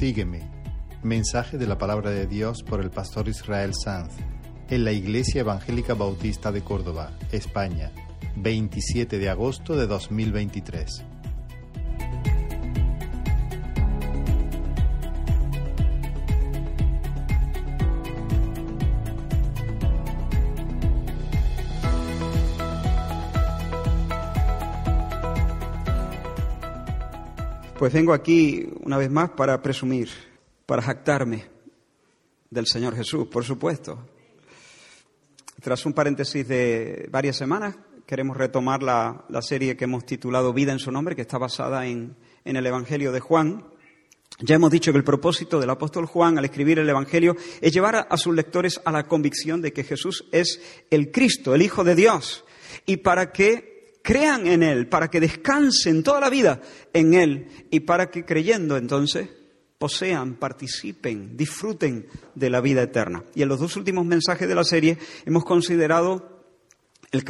Sígueme. Mensaje de la palabra de Dios por el pastor Israel Sanz en la Iglesia Evangélica Bautista de Córdoba, España, 27 de agosto de 2023. Pues vengo aquí una vez más para presumir, para jactarme del Señor Jesús, por supuesto. Tras un paréntesis de varias semanas, queremos retomar la, serie que hemos titulado Vida en su nombre, que está basada en, en el Evangelio de Juan. Ya hemos dicho que el propósito del apóstol Juan al escribir el Evangelio es llevar a, a, sus lectores a la convicción de que Jesús es el Cristo, el Hijo de Dios, y para que crean en Él, para que descansen toda la vida en Él y para que creyendo entonces posean, participen, disfruten de la vida eterna. Y en los dos últimos mensajes de la serie hemos considerado el,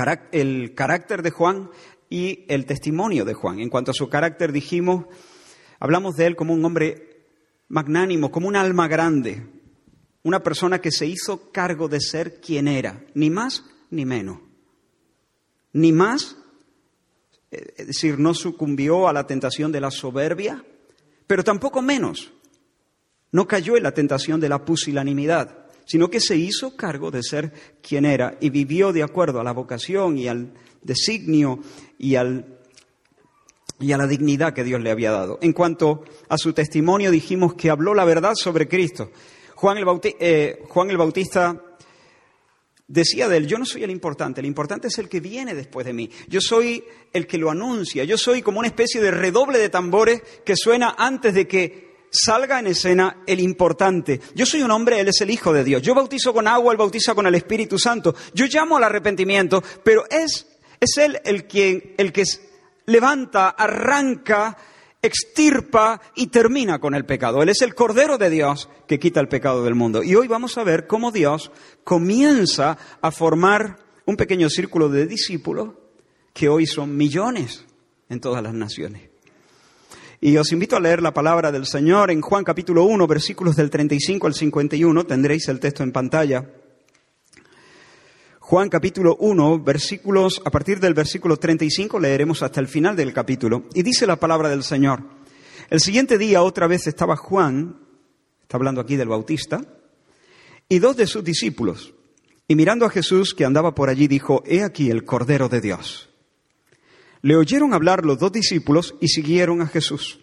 carácter de Juan y el testimonio de Juan. En cuanto a su carácter dijimos, hablamos de él como un hombre magnánimo, como un alma grande, una persona que se hizo cargo de ser quien era, ni más ni menos, ni más es decir, no sucumbió a la tentación de la soberbia, pero tampoco menos. No cayó en la tentación de la pusilanimidad, sino que se hizo cargo de ser quien era y vivió de acuerdo a la vocación y al designio y, al, y a la dignidad que Dios le había dado. En cuanto a su testimonio, dijimos que habló la verdad sobre Cristo. Juan el, eh, Juan el Bautista decía de él, yo no soy el importante, el importante es el que viene después de mí. Yo soy el que lo anuncia, yo soy como una especie de redoble de tambores que suena antes de que salga en escena el importante. Yo soy un hombre, él es el Hijo de Dios. Yo bautizo con agua, él bautiza con el Espíritu Santo. Yo llamo al arrepentimiento, pero es, es él el, quien, el que levanta, arranca extirpa y termina con el pecado. Él es el Cordero de Dios que quita el pecado del mundo. Y hoy vamos a ver cómo Dios comienza a formar un pequeño círculo de discípulos que hoy son millones en todas las naciones. Y os invito a leer la palabra del Señor en Juan capítulo 1, versículos del 35 al 51. Tendréis el texto en pantalla. Juan capítulo 1, versículos, a partir del versículo 35 leeremos hasta el final del capítulo. Y dice la palabra del Señor. El siguiente día otra vez estaba Juan, está hablando aquí del Bautista, y dos de sus discípulos. Y mirando a Jesús que andaba por allí, dijo, He aquí el Cordero de Dios. Le oyeron hablar los dos discípulos y siguieron a Jesús.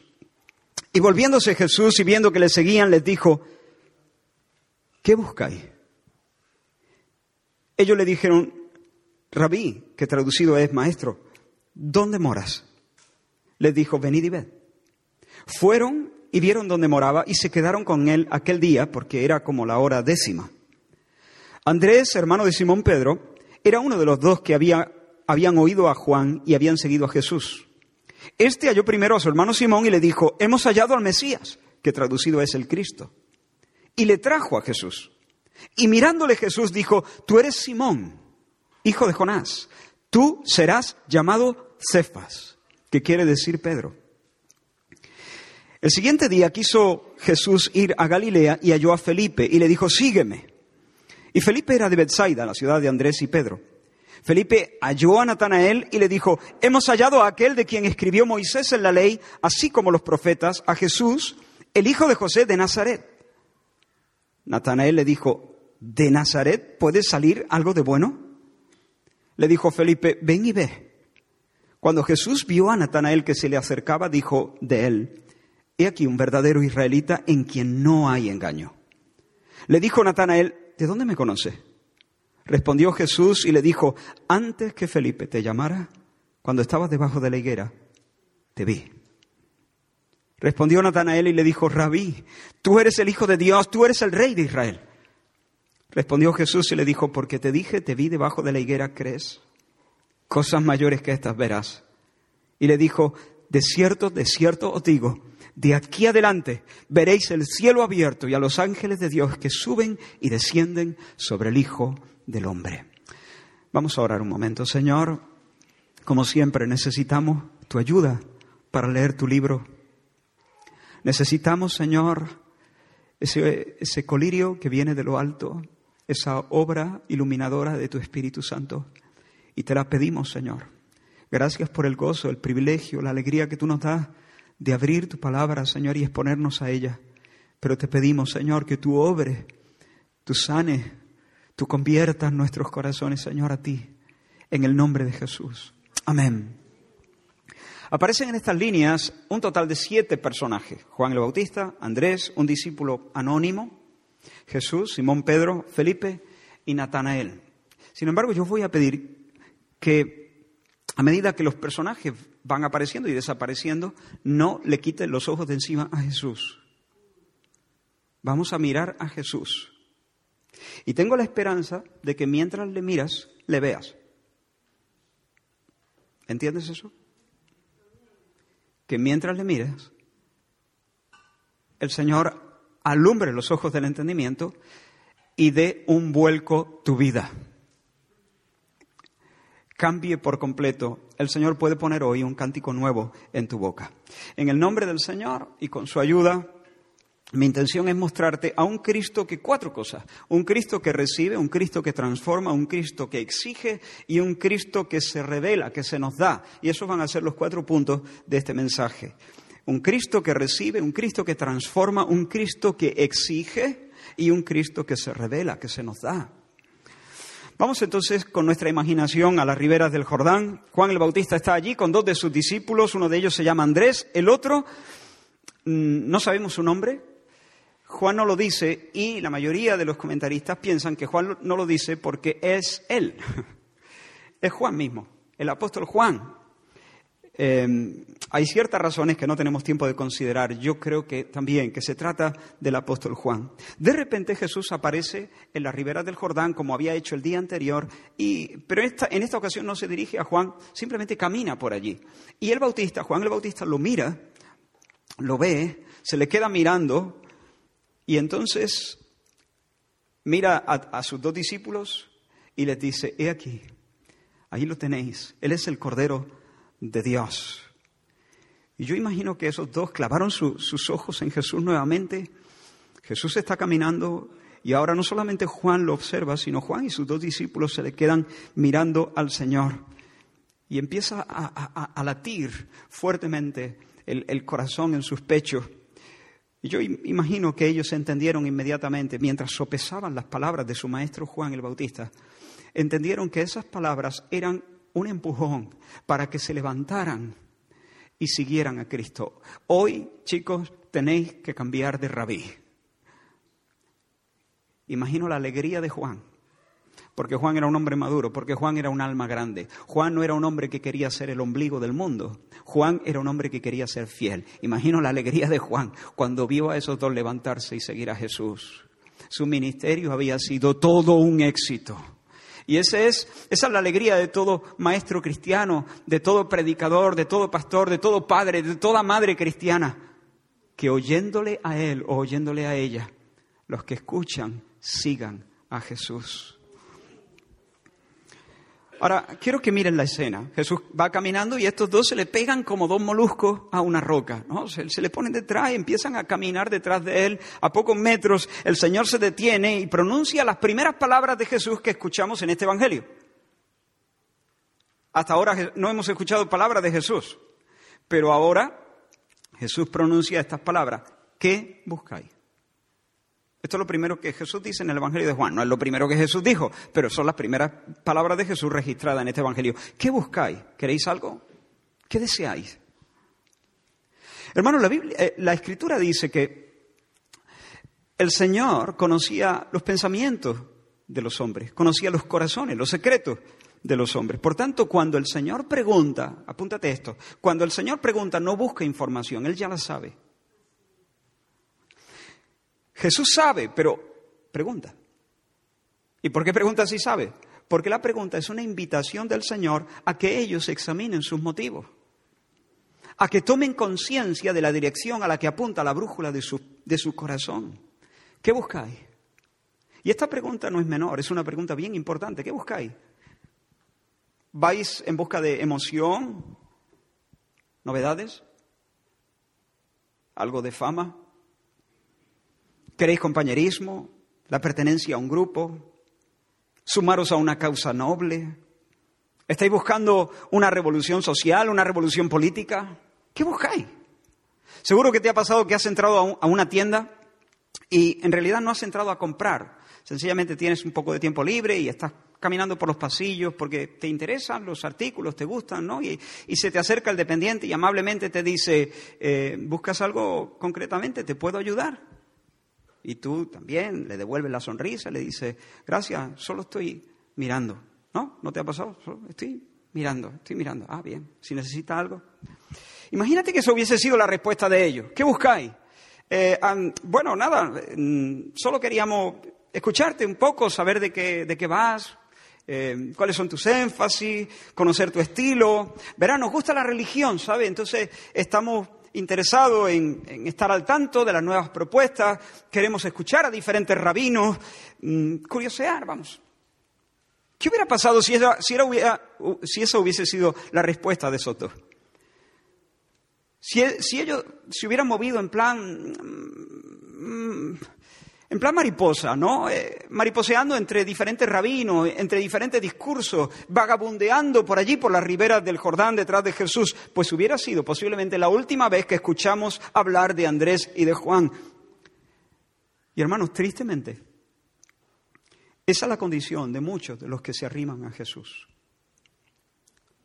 Y volviéndose Jesús y viendo que le seguían, les dijo, ¿qué buscáis? Ellos le dijeron, Rabí, que traducido es maestro, ¿dónde moras? Les dijo, venid y ved. Fueron y vieron dónde moraba y se quedaron con él aquel día porque era como la hora décima. Andrés, hermano de Simón Pedro, era uno de los dos que había, habían oído a Juan y habían seguido a Jesús. Este halló primero a su hermano Simón y le dijo, hemos hallado al Mesías, que traducido es el Cristo. Y le trajo a Jesús. Y mirándole Jesús dijo, tú eres Simón, hijo de Jonás, tú serás llamado Cefas, que quiere decir Pedro. El siguiente día quiso Jesús ir a Galilea y halló a Felipe y le dijo, sígueme. Y Felipe era de Bethsaida, la ciudad de Andrés y Pedro. Felipe halló a Natanael y le dijo, hemos hallado a aquel de quien escribió Moisés en la ley, así como los profetas, a Jesús, el hijo de José de Nazaret. Natanael le dijo, ¿de Nazaret puede salir algo de bueno? Le dijo Felipe, ven y ve. Cuando Jesús vio a Natanael que se le acercaba, dijo de él, he aquí un verdadero israelita en quien no hay engaño. Le dijo Natanael, ¿de dónde me conoce? Respondió Jesús y le dijo, antes que Felipe te llamara, cuando estabas debajo de la higuera, te vi. Respondió Natanael y le dijo, Rabí, tú eres el Hijo de Dios, tú eres el Rey de Israel. Respondió Jesús y le dijo, porque te dije, te vi debajo de la higuera, ¿crees? Cosas mayores que estas verás. Y le dijo, de cierto, de cierto os digo, de aquí adelante veréis el cielo abierto y a los ángeles de Dios que suben y descienden sobre el Hijo del Hombre. Vamos a orar un momento, Señor. Como siempre necesitamos tu ayuda para leer tu libro Necesitamos, Señor, ese, colirio que viene de lo alto, esa obra iluminadora de tu Espíritu Santo. Y te la pedimos, Señor. Gracias por el gozo, el privilegio, la alegría que tú nos das de abrir tu palabra, Señor, y exponernos a ella. Pero te pedimos, Señor, que tú obres, tú sanes, tú conviertas nuestros corazones, Señor, a ti, en el nombre de Jesús. Amén. Aparecen en estas líneas un total de siete personajes. Juan el Bautista, Andrés, un discípulo anónimo, Jesús, Simón Pedro, Felipe y Natanael. Sin embargo, yo voy a pedir que a medida que los personajes van apareciendo y desapareciendo, no le quiten los ojos de encima a Jesús. Vamos a mirar a Jesús. Y tengo la esperanza de que mientras le miras, le veas. ¿Entiendes eso? Que mientras le miras, el Señor alumbre los ojos del entendimiento y dé un vuelco tu vida. Cambie por completo. El Señor puede poner hoy un cántico nuevo en tu boca. En el nombre del Señor y con su ayuda, mi intención es mostrarte a un Cristo que cuatro cosas. Un Cristo que recibe, un Cristo que transforma, un Cristo que exige y un Cristo que se revela, que se nos da. Y esos van a ser los cuatro puntos de este mensaje. Un Cristo que recibe, un Cristo que transforma, un Cristo que exige y un Cristo que se revela, que se nos da. Vamos entonces con nuestra imaginación a las riberas del Jordán. Juan el Bautista está allí con dos de sus discípulos, uno de ellos se llama Andrés, el otro mm, no sabemos su nombre. Juan no lo dice y la mayoría de los comentaristas piensan que Juan no lo dice porque es él. Es Juan mismo, el apóstol Juan, Em, hay ciertas razones que no tenemos tiempo de considerar. Yo creo que también que se trata del apóstol Juan. De repente Jesús aparece en la ribera del Jordán como había hecho el día anterior, y, pero esta, en esta ocasión no se dirige a Juan, simplemente camina por allí. Y el Bautista, Juan el Bautista, lo mira, lo ve, se le queda mirando y entonces mira a, sus dos discípulos y les dice, he aquí, ahí lo tenéis, Él es el Cordero de Dios. Y yo imagino que esos dos clavaron sus ojos en Jesús nuevamente. Jesús está caminando y ahora no solamente Juan lo observa, sino Juan y sus dos discípulos se le quedan mirando al Señor. Y empieza a, latir fuertemente el, el corazón en sus pechos. Yo imagino que ellos entendieron inmediatamente, mientras sopesaban las palabras de su maestro Juan el Bautista, entendieron que esas palabras eran un empujón para que se levantaran y siguieran a Cristo. Hoy, chicos, tenéis que cambiar de rabí. Imagino la alegría de Juan, porque Juan era un hombre maduro, porque Juan era un alma grande. Juan no era un hombre que quería ser el ombligo del mundo. Juan era un hombre que quería ser fiel. Imagino la alegría de Juan cuando vio a esos dos levantarse y seguir a Jesús. Su ministerio había sido todo un éxito. Y ese es, esa es la alegría de todo maestro cristiano, de todo predicador, de todo pastor, de todo padre, de toda madre cristiana, que oyéndole a él o oyéndole a ella, los que escuchan sigan a Jesús. Ahora, quiero que miren la escena. Jesús va caminando y estos dos se le pegan como dos moluscos a una roca. ¿no? Se, le ponen detrás y empiezan a caminar detrás de él. A pocos metros el Señor se detiene y pronuncia las primeras palabras de Jesús que escuchamos en este Evangelio. Hasta ahora no hemos escuchado palabras de Jesús, pero ahora Jesús pronuncia estas palabras. ¿Qué buscáis? Esto es lo primero que Jesús dice en el Evangelio de Juan. No es lo primero que Jesús dijo, pero son las primeras palabras de Jesús registradas en este Evangelio. ¿Qué buscáis? ¿Queréis algo? ¿Qué deseáis? Hermano, la, eh, la Escritura dice que el Señor conocía los pensamientos de los hombres, conocía los corazones, los secretos de los hombres. Por tanto, cuando el Señor pregunta, apúntate esto, cuando el Señor pregunta no busca información, Él ya la sabe. Jesús sabe, pero pregunta. ¿Y por qué pregunta si sabe? Porque la pregunta es una invitación del Señor a que ellos examinen sus motivos, a que tomen conciencia de la dirección a la que apunta la brújula de su, de su corazón. ¿Qué buscáis? Y esta pregunta no es menor, es una pregunta bien importante. ¿Qué buscáis? ¿Vais en busca de emoción? ¿Novedades? algo de fama? ¿Queréis compañerismo? ¿La pertenencia a un grupo? ¿Sumaros a una causa noble? ¿Estáis buscando una revolución social, una revolución política? ¿Qué buscáis? Seguro que te ha pasado que has entrado a una tienda y en realidad no has entrado a comprar. Sencillamente tienes un poco de tiempo libre y estás caminando por los pasillos porque te interesan los artículos, te gustan, ¿no? Y, se te acerca el dependiente y amablemente te dice, eh, ¿buscas algo concretamente? ¿Te puedo ayudar? Y tú también le devuelves la sonrisa, le dices, gracias, solo estoy mirando. ¿No? ¿No te ha pasado? Solo estoy mirando, estoy mirando. Ah, bien, si necesita algo. Imagínate que eso hubiese sido la respuesta de ellos. ¿Qué buscáis? Eh, bueno, nada, mm, solo queríamos escucharte un poco, saber de qué, de qué vas, eh, cuáles son tus énfasis, conocer tu estilo. Verá, nos gusta la religión, ¿sabes? Entonces estamos interesados en, estar al tanto de las nuevas propuestas, queremos escuchar a diferentes rabinos, mm, curiosear, vamos. ¿Qué hubiera pasado si esa, hubiese sido la respuesta de Soto? Si, si ellos se hubieran movido en plan mm, en plan mariposa, ¿no? Eh, mariposeando entre diferentes rabinos, entre diferentes discursos, vagabundeando por allí, por las riberas del Jordán, detrás de Jesús, pues hubiera sido posiblemente la última vez que escuchamos hablar de Andrés y de Juan. Y hermanos, tristemente, esa es la condición de muchos de los que se arriman a Jesús.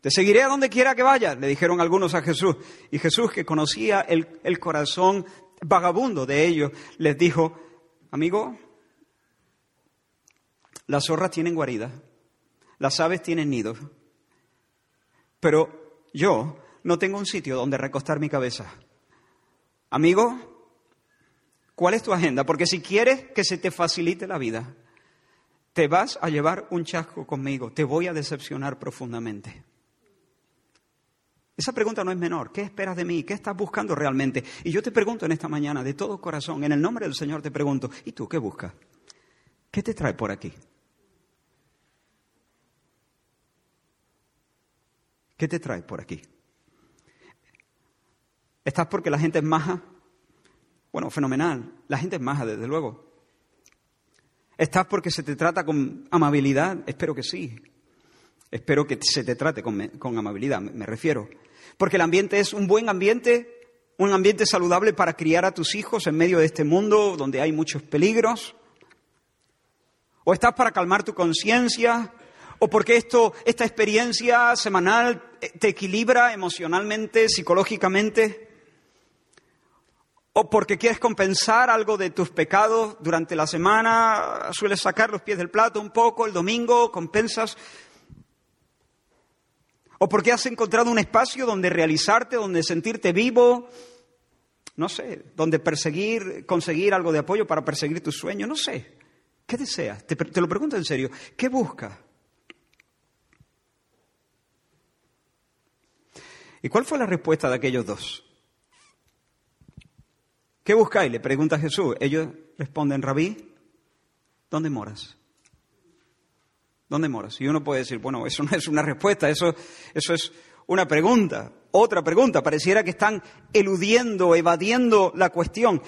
Te seguiré a donde quiera que vayas, le dijeron algunos a Jesús. Y Jesús, que conocía el, el corazón vagabundo de ellos, les dijo, Amigo, las zorras tienen guarida, las aves tienen nidos, pero yo no tengo un sitio donde recostar mi cabeza. Amigo, ¿cuál es tu agenda? Porque si quieres que se te facilite la vida, te vas a llevar un chasco conmigo, te voy a decepcionar profundamente. Esa pregunta no es menor. ¿Qué esperas de mí? ¿Qué estás buscando realmente? Y yo te pregunto en esta mañana, de todo corazón, en el nombre del Señor te pregunto, ¿y tú qué buscas? ¿Qué te trae por aquí? ¿Qué te trae por aquí? ¿Estás porque la gente es maja? Bueno, fenomenal. La gente es maja, desde luego. ¿Estás porque se te trata con amabilidad? Espero que sí. Espero que se te trate con, amabilidad, me refiero. Porque el ambiente es un buen ambiente, un ambiente saludable para criar a tus hijos en medio de este mundo donde hay muchos peligros. O estás para calmar tu conciencia, o porque esto, esta experiencia semanal te equilibra emocionalmente, psicológicamente, o porque quieres compensar algo de tus pecados durante la semana, sueles sacar los pies del plato un poco, el domingo compensas o porque has encontrado un espacio donde realizarte, donde sentirte vivo, no sé, donde perseguir, conseguir algo de apoyo para perseguir tus sueños, no sé. ¿Qué deseas? Te, lo pregunto en serio. ¿Qué buscas? ¿Y cuál fue la respuesta de aquellos dos? ¿Qué buscáis? Le pregunta Jesús. Ellos responden, rabí, ¿dónde moras? ¿Dónde moras? Y uno puede decir, bueno, eso no es una respuesta, eso, eso es una pregunta, otra pregunta. Pareciera que están eludiendo, evadiendo la cuestión.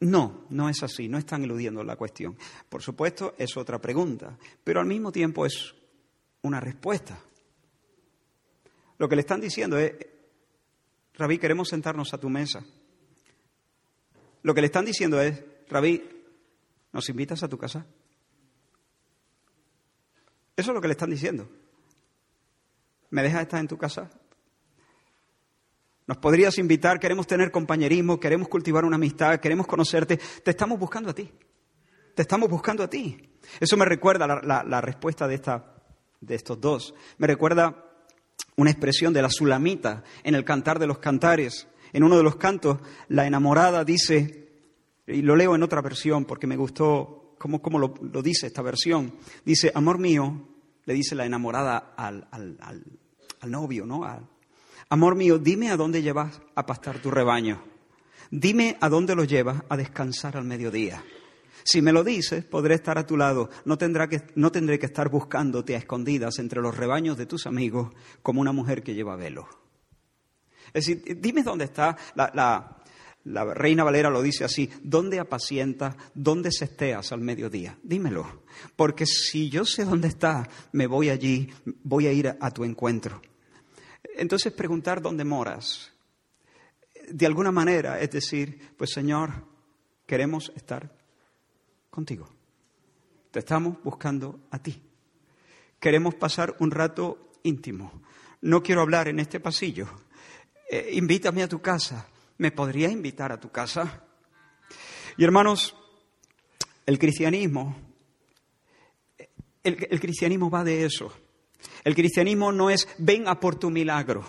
No, no es así, no están eludiendo la cuestión. Por supuesto, es otra pregunta, pero al mismo tiempo es una respuesta. Lo que le están diciendo es, Rabí, queremos sentarnos a tu mesa. Lo que le están diciendo es, Rabí, ¿nos invitas a tu casa? Eso es lo que le están diciendo. ¿Me dejas estar en tu casa? Nos podrías invitar, queremos tener compañerismo, queremos cultivar una amistad, queremos conocerte. Te estamos buscando a ti. Te estamos buscando a ti. Eso me recuerda la, respuesta de, esta, de estos dos. Me recuerda una expresión de la Sulamita en el Cantar de los Cantares. En uno de los cantos, la enamorada dice, y lo leo en otra versión porque me gustó cómo, lo, dice esta versión. Dice, amor mío, le dice la enamorada al, novio, ¿no? amor mío, dime a dónde llevas a pastar tu rebaño. Dime a dónde lo llevas a descansar al mediodía. Si me lo dices, podré estar a tu lado. No, tendrá que, no tendré que estar buscándote a escondidas entre los rebaños de tus amigos como una mujer que lleva velo. Es decir, dime dónde está La Reina Valera lo dice así, ¿dónde apacientas, dónde sesteas al mediodía? Dímelo, porque si yo sé dónde está, me voy allí, voy a ir a tu encuentro. Entonces preguntar dónde moras, de alguna manera, es decir, pues Señor, queremos estar contigo. Te estamos buscando a ti. Queremos pasar un rato íntimo. No quiero hablar en este pasillo. Eh, invítame a tu casa. ¿Me podrías invitar a tu casa? Y hermanos, el cristianismo, el cristianismo va de eso. El cristianismo no es ven a por tu milagro.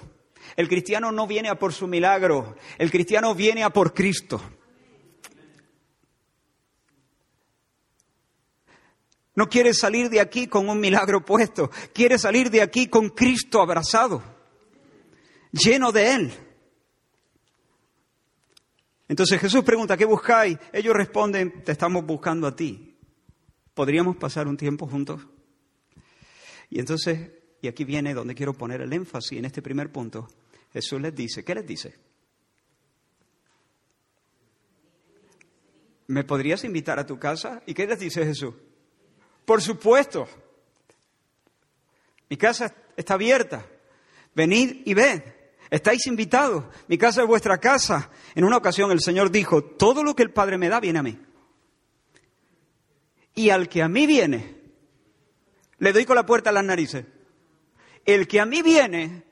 El cristiano no viene a por su milagro. El cristiano viene a por Cristo. No quiere salir de aquí con un milagro puesto, quiere salir de aquí con Cristo abrazado, lleno de Él. Entonces Jesús pregunta, ¿qué buscáis? Ellos responden, te estamos buscando a ti. ¿Podríamos pasar un tiempo juntos? Y entonces, y aquí viene donde quiero poner el énfasis en este primer punto, Jesús les dice, ¿qué les dice? ¿Me podrías invitar a tu casa? ¿Y qué les dice Jesús? Por supuesto. Mi casa está abierta. Venid y ved. Estáis invitados. Mi casa es vuestra casa. En una ocasión el Señor dijo, todo lo que el Padre me da viene a mí. Y al que a mí viene, le doy con la puerta a las narices. El que a mí viene,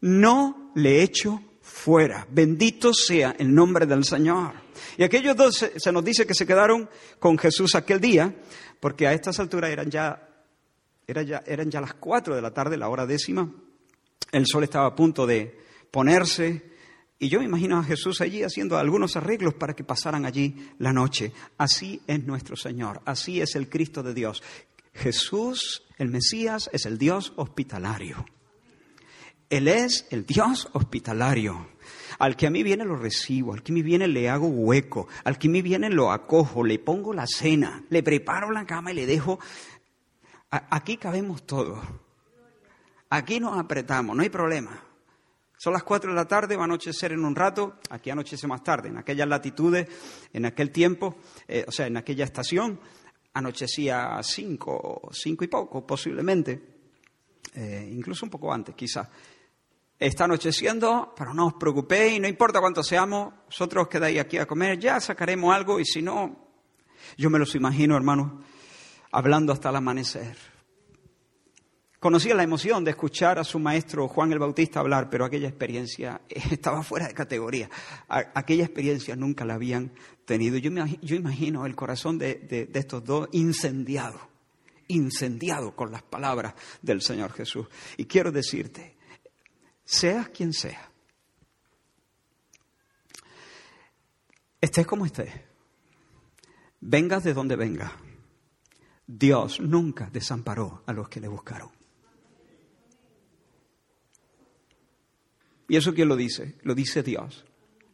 no le echo fuera. Bendito sea el nombre del Señor. Y aquellos dos se, nos dice que se quedaron con Jesús aquel día porque a estas alturas eran ya, ya, eran ya las cuatro de la tarde, la hora décima, el sol estaba a punto de ponerse, y yo me imagino a Jesús allí haciendo algunos arreglos para que pasaran allí la noche. Así es nuestro Señor, así es el Cristo de Dios. Jesús, el Mesías, es el Dios hospitalario. Él es el Dios hospitalario. Al que a mí viene lo recibo, al que a mí viene le hago hueco, al que a mí viene lo acojo, le pongo la cena, le preparo la cama y le dejo. aquí cabemos todos. Aquí nos apretamos, no hay problema. Son las cuatro de la tarde, va a anochecer en un rato, aquí anochece más tarde, en aquellas latitudes, en aquel tiempo, eh, o sea, en aquella estación, anochecía a cinco, cinco y poco posiblemente, eh, incluso un poco antes quizás. Está anocheciendo, pero no os preocupéis, no importa cuánto seamos, vosotros quedáis aquí a comer, ya sacaremos algo y si no, yo me los imagino, hermanos, hablando hasta el amanecer. Conocía la emoción de escuchar a su maestro Juan el Bautista hablar, pero aquella experiencia estaba fuera de categoría. Aquella experiencia nunca la habían tenido. Yo, imagino el corazón de, de estos dos incendiado, incendiado con las palabras del Señor Jesús. Y quiero decirte, seas quien sea, estés como estés, vengas de donde venga, Dios nunca desamparó a los que le buscaron. ¿Y eso quién lo dice? Lo dice Dios.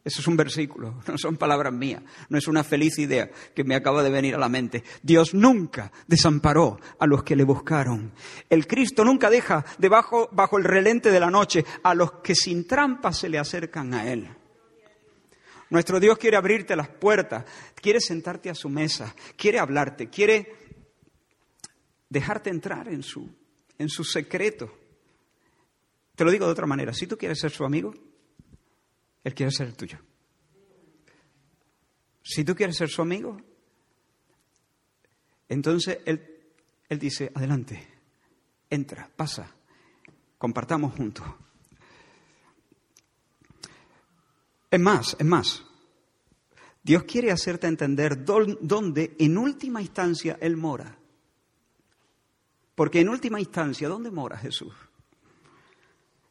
Eso es un versículo, no son palabras mías, no es una feliz idea que me acaba de venir a la mente. Dios nunca desamparó a los que le buscaron. El Cristo nunca deja debajo, bajo el relente de la noche a los que sin trampa se le acercan a Él. Nuestro Dios quiere abrirte las puertas, quiere sentarte a su mesa, quiere hablarte, quiere dejarte entrar en su, en su secreto. Te lo digo de otra manera, si tú quieres ser su amigo, él quiere ser el tuyo. Si tú quieres ser su amigo, entonces Él, él dice, adelante, entra, pasa, compartamos juntos. Es más, es más, Dios quiere hacerte entender dónde en última instancia Él mora. Porque en última instancia, ¿dónde mora Jesús?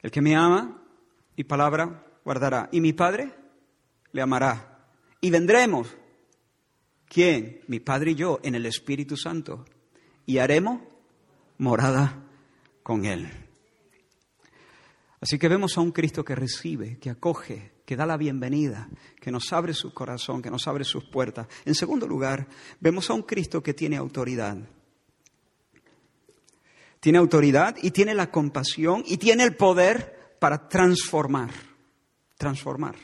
El que me ama, y palabra, guardará. Y mi Padre le amará. Y vendremos. ¿Quién? Mi Padre y yo en el Espíritu Santo. Y haremos morada con Él. Así que vemos a un Cristo que recibe, que acoge, que da la bienvenida, que nos abre su corazón, que nos abre sus puertas. En segundo lugar, vemos a un Cristo que tiene autoridad. Tiene autoridad y tiene la compasión y tiene el poder para transformar transformar.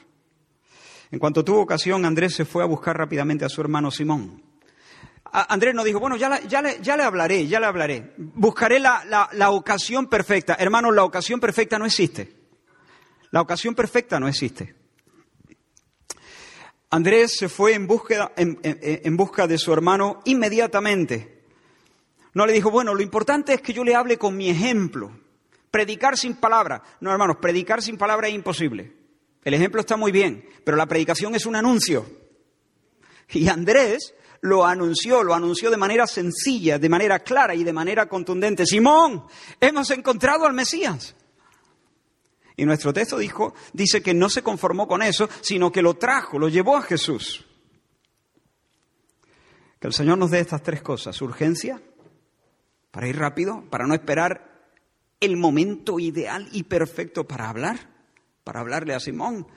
En cuanto tuvo ocasión, Andrés se fue a buscar rápidamente a su hermano Simón. Andrés nos dijo, bueno, ya, ya, le, ya, le, hablaré, ya le hablaré. Buscaré la, la, la ocasión perfecta. Hermanos, la ocasión perfecta no existe. La ocasión perfecta no existe. Andrés se fue en, búsqueda, en, en, busca de su hermano inmediatamente. No le dijo, bueno, lo importante es que yo le hable con mi ejemplo. Predicar sin palabra. No, hermanos, predicar sin palabra es imposible. El ejemplo está muy bien, pero la predicación es un anuncio. Y Andrés lo anunció, lo anunció de manera sencilla, de manera clara y de manera contundente. Simón, hemos encontrado al Mesías. Y nuestro texto dijo, dice que no se conformó con eso, sino que lo trajo, lo llevó a Jesús. Que el Señor nos dé estas tres cosas. Urgencia, para ir rápido, para no esperar el momento ideal y perfecto para hablar, para hablarle a Simón.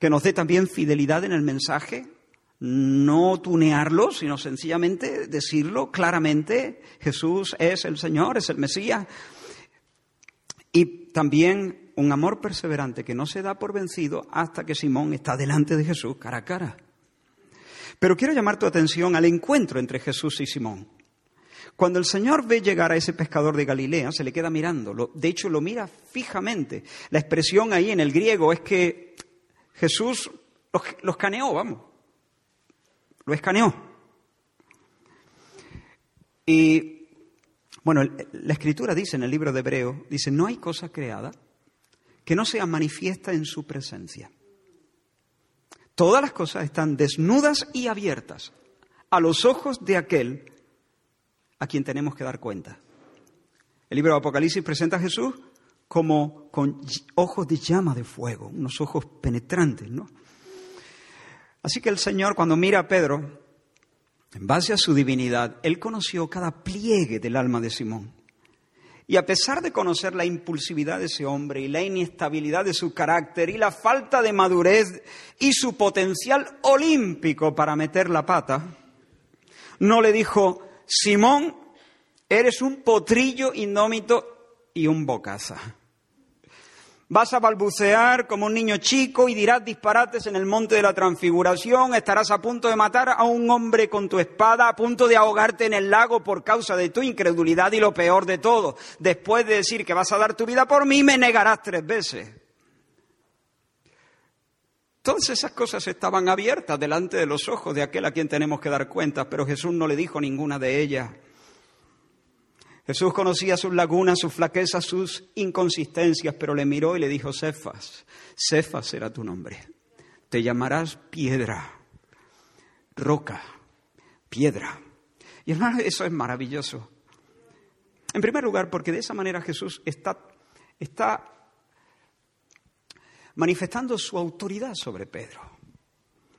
Que nos dé también fidelidad en el mensaje, no tunearlo, sino sencillamente decirlo claramente, Jesús es el Señor, es el Mesías. Y también un amor perseverante que no se da por vencido hasta que Simón está delante de Jesús cara a cara. Pero quiero llamar tu atención al encuentro entre Jesús y Simón. Cuando el Señor ve llegar a ese pescador de Galilea, se le queda mirando. De hecho, lo mira fijamente. La expresión ahí en el griego es que Jesús lo escaneó, vamos. Lo escaneó. Y, bueno, la escritura dice en el libro de Hebreo, dice, no hay cosa creada que no sea manifiesta en su presencia. Todas las cosas están desnudas y abiertas a los ojos de aquel a quien tenemos que dar cuenta. El libro de Apocalipsis presenta a Jesús como con ojos de llama de fuego, unos ojos penetrantes, ¿no? Así que el Señor, cuando mira a Pedro, en base a su divinidad, él conoció cada pliegue del alma de Simón. Y a pesar de conocer la impulsividad de ese hombre y la inestabilidad de su carácter y la falta de madurez y su potencial olímpico para meter la pata, no le dijo, Simón, eres un potrillo indómito y un bocaza. Vas a balbucear como un niño chico y dirás disparates en el monte de la transfiguración, estarás a punto de matar a un hombre con tu espada, a punto de ahogarte en el lago por causa de tu incredulidad y lo peor de todo, después de decir que vas a dar tu vida por mí, me negarás tres veces. Todas esas cosas estaban abiertas delante de los ojos de aquel a quien tenemos que dar cuenta, pero Jesús no le dijo ninguna de ellas. Jesús conocía sus lagunas, sus flaquezas, sus inconsistencias, pero le miró y le dijo, Cefas, Cefas será tu nombre. Te llamarás piedra, roca, piedra. Y hermano, eso es maravilloso. En primer lugar, porque de esa manera Jesús está, está manifestando su autoridad sobre Pedro.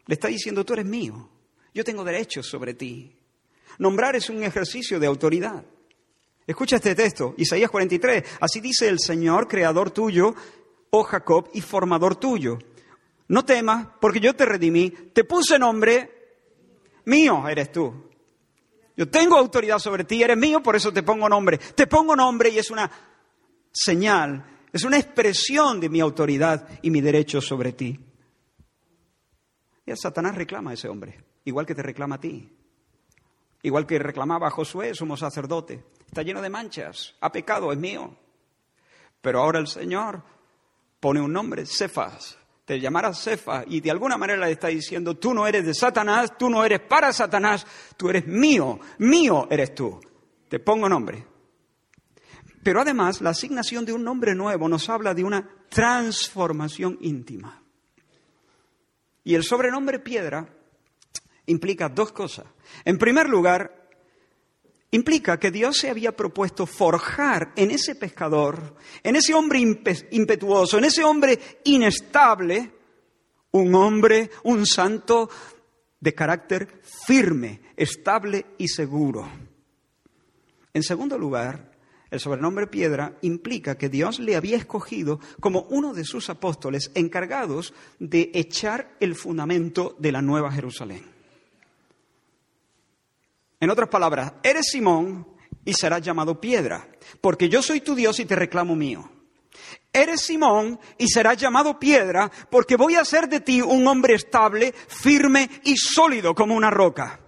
Le está diciendo, tú eres mío, yo tengo derechos sobre ti. Nombrar es un ejercicio de autoridad. Escucha este texto, Isaías 43. Así dice el Señor, creador tuyo, oh Jacob, y formador tuyo. No temas, porque yo te redimí, te puse nombre, mío eres tú. Yo tengo autoridad sobre ti, eres mío, por eso te pongo nombre. Te pongo nombre y es una señal, es una expresión de mi autoridad y mi derecho sobre ti. Y Satanás reclama a ese hombre, igual que te reclama a ti. Igual que reclamaba Josué, sumo sacerdote. Está lleno de manchas, ha pecado, es mío. Pero ahora el Señor pone un nombre, Cefas. Te llamarás Cefas y de alguna manera le está diciendo, tú no eres de Satanás, tú no eres para Satanás, tú eres mío, mío eres tú. Te pongo nombre. Pero además, la asignación de un nombre nuevo nos habla de una transformación íntima. Y el sobrenombre piedra implica dos cosas. En primer lugar, implica que Dios se había propuesto forjar en ese pescador, en ese hombre impetuoso, en ese hombre inestable, un hombre, un santo de carácter firme, estable y seguro. En segundo lugar, el sobrenombre piedra implica que Dios le había escogido como uno de sus apóstoles encargados de echar el fundamento de la nueva Jerusalén. En otras palabras, eres Simón y serás llamado piedra, porque yo soy tu Dios y te reclamo mío. eres Simón y serás llamado piedra, porque voy a hacer de ti un hombre estable, firme y sólido como una roca.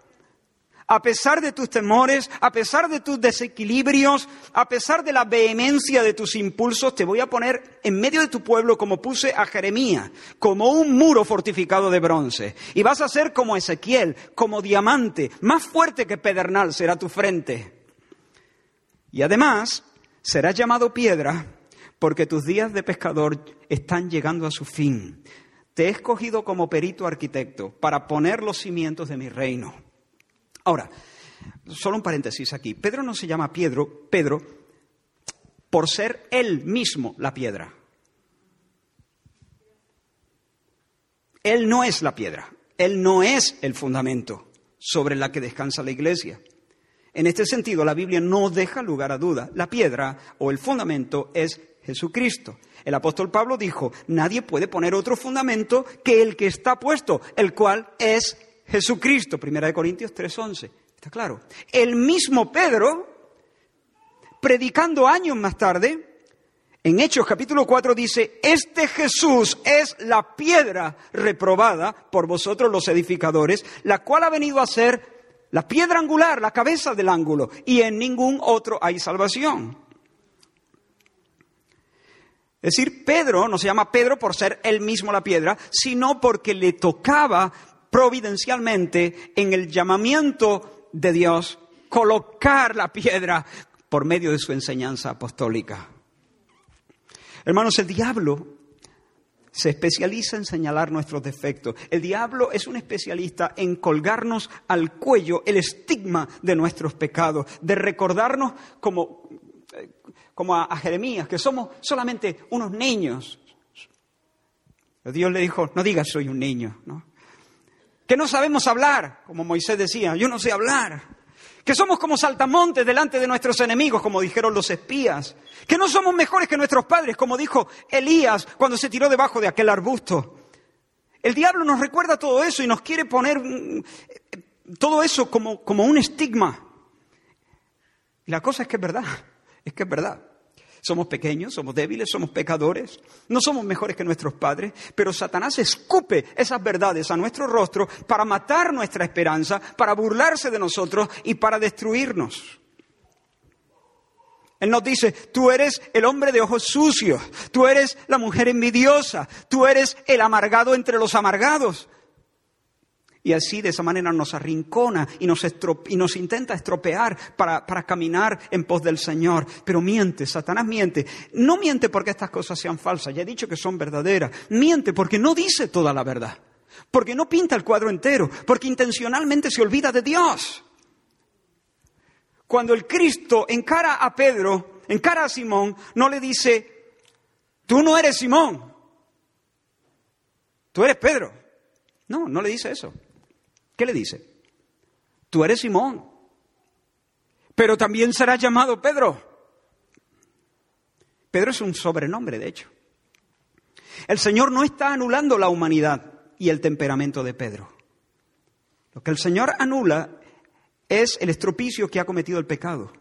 A pesar de tus temores, a pesar de tus desequilibrios, a pesar de la vehemencia de tus impulsos, te voy a poner en medio de tu pueblo como puse a Jeremías, como un muro fortificado de bronce. Y vas a ser como Ezequiel, como diamante, más fuerte que pedernal será tu frente. Y además, serás llamado piedra porque tus días de pescador están llegando a su fin. Te he escogido como perito arquitecto para poner los cimientos de mi reino. Ahora, solo un paréntesis aquí. Pedro no se llama Pedro, Pedro por ser él mismo la piedra. Él no es la piedra, él no es el fundamento sobre la que descansa la iglesia. En este sentido, la Biblia no deja lugar a duda. La piedra o el fundamento es Jesucristo. El apóstol Pablo dijo, nadie puede poner otro fundamento que el que está puesto, el cual es Jesucristo, Primera de Corintios 3:11. ¿Está claro? El mismo Pedro, predicando años más tarde, en Hechos capítulo 4 dice, este Jesús es la piedra reprobada por vosotros los edificadores, la cual ha venido a ser la piedra angular, la cabeza del ángulo, y en ningún otro hay salvación. Es decir, Pedro no se llama Pedro por ser él mismo la piedra, sino porque le tocaba providencialmente en el llamamiento de Dios colocar la piedra por medio de su enseñanza apostólica. Hermanos, el diablo se especializa en señalar nuestros defectos. El diablo es un especialista en colgarnos al cuello el estigma de nuestros pecados, de recordarnos como, como a, a Jeremías, que somos solamente unos niños. Dios le dijo, no digas soy un niño, ¿no? Que no sabemos hablar, como Moisés decía, yo no sé hablar, que somos como saltamontes delante de nuestros enemigos, como dijeron los espías, que no somos mejores que nuestros padres, como dijo Elías cuando se tiró debajo de aquel arbusto. El diablo nos recuerda todo eso y nos quiere poner mm, todo eso como, como un estigma. Y la cosa es que es verdad, es que es verdad. Somos pequeños, somos débiles, somos pecadores, no somos mejores que nuestros padres, pero Satanás escupe esas verdades a nuestro rostro para matar nuestra esperanza, para burlarse de nosotros y para destruirnos. Él nos dice, tú eres el hombre de ojos sucios, tú eres la mujer envidiosa, tú eres el amargado entre los amargados, y así de esa manera nos arrincona y nos, intenta estropear para, para, caminar en pos del Señor. Pero miente, Satanás miente. No miente porque estas cosas sean falsas, ya he dicho que son verdaderas. Miente porque no dice toda la verdad. Porque no pinta el cuadro entero. Porque intencionalmente se olvida de Dios. Cuando el Cristo encara a Pedro, encara a Simón, no le dice, tú no eres Simón, tú eres Pedro. No, no le dice eso. ¿Qué le dice? Tú eres Simón, pero también serás llamado Pedro. Pedro es un sobrenombre, de hecho. El Señor no está anulando la humanidad y el temperamento de Pedro. Lo que el Señor anula es el estropicio que ha cometido el pecado.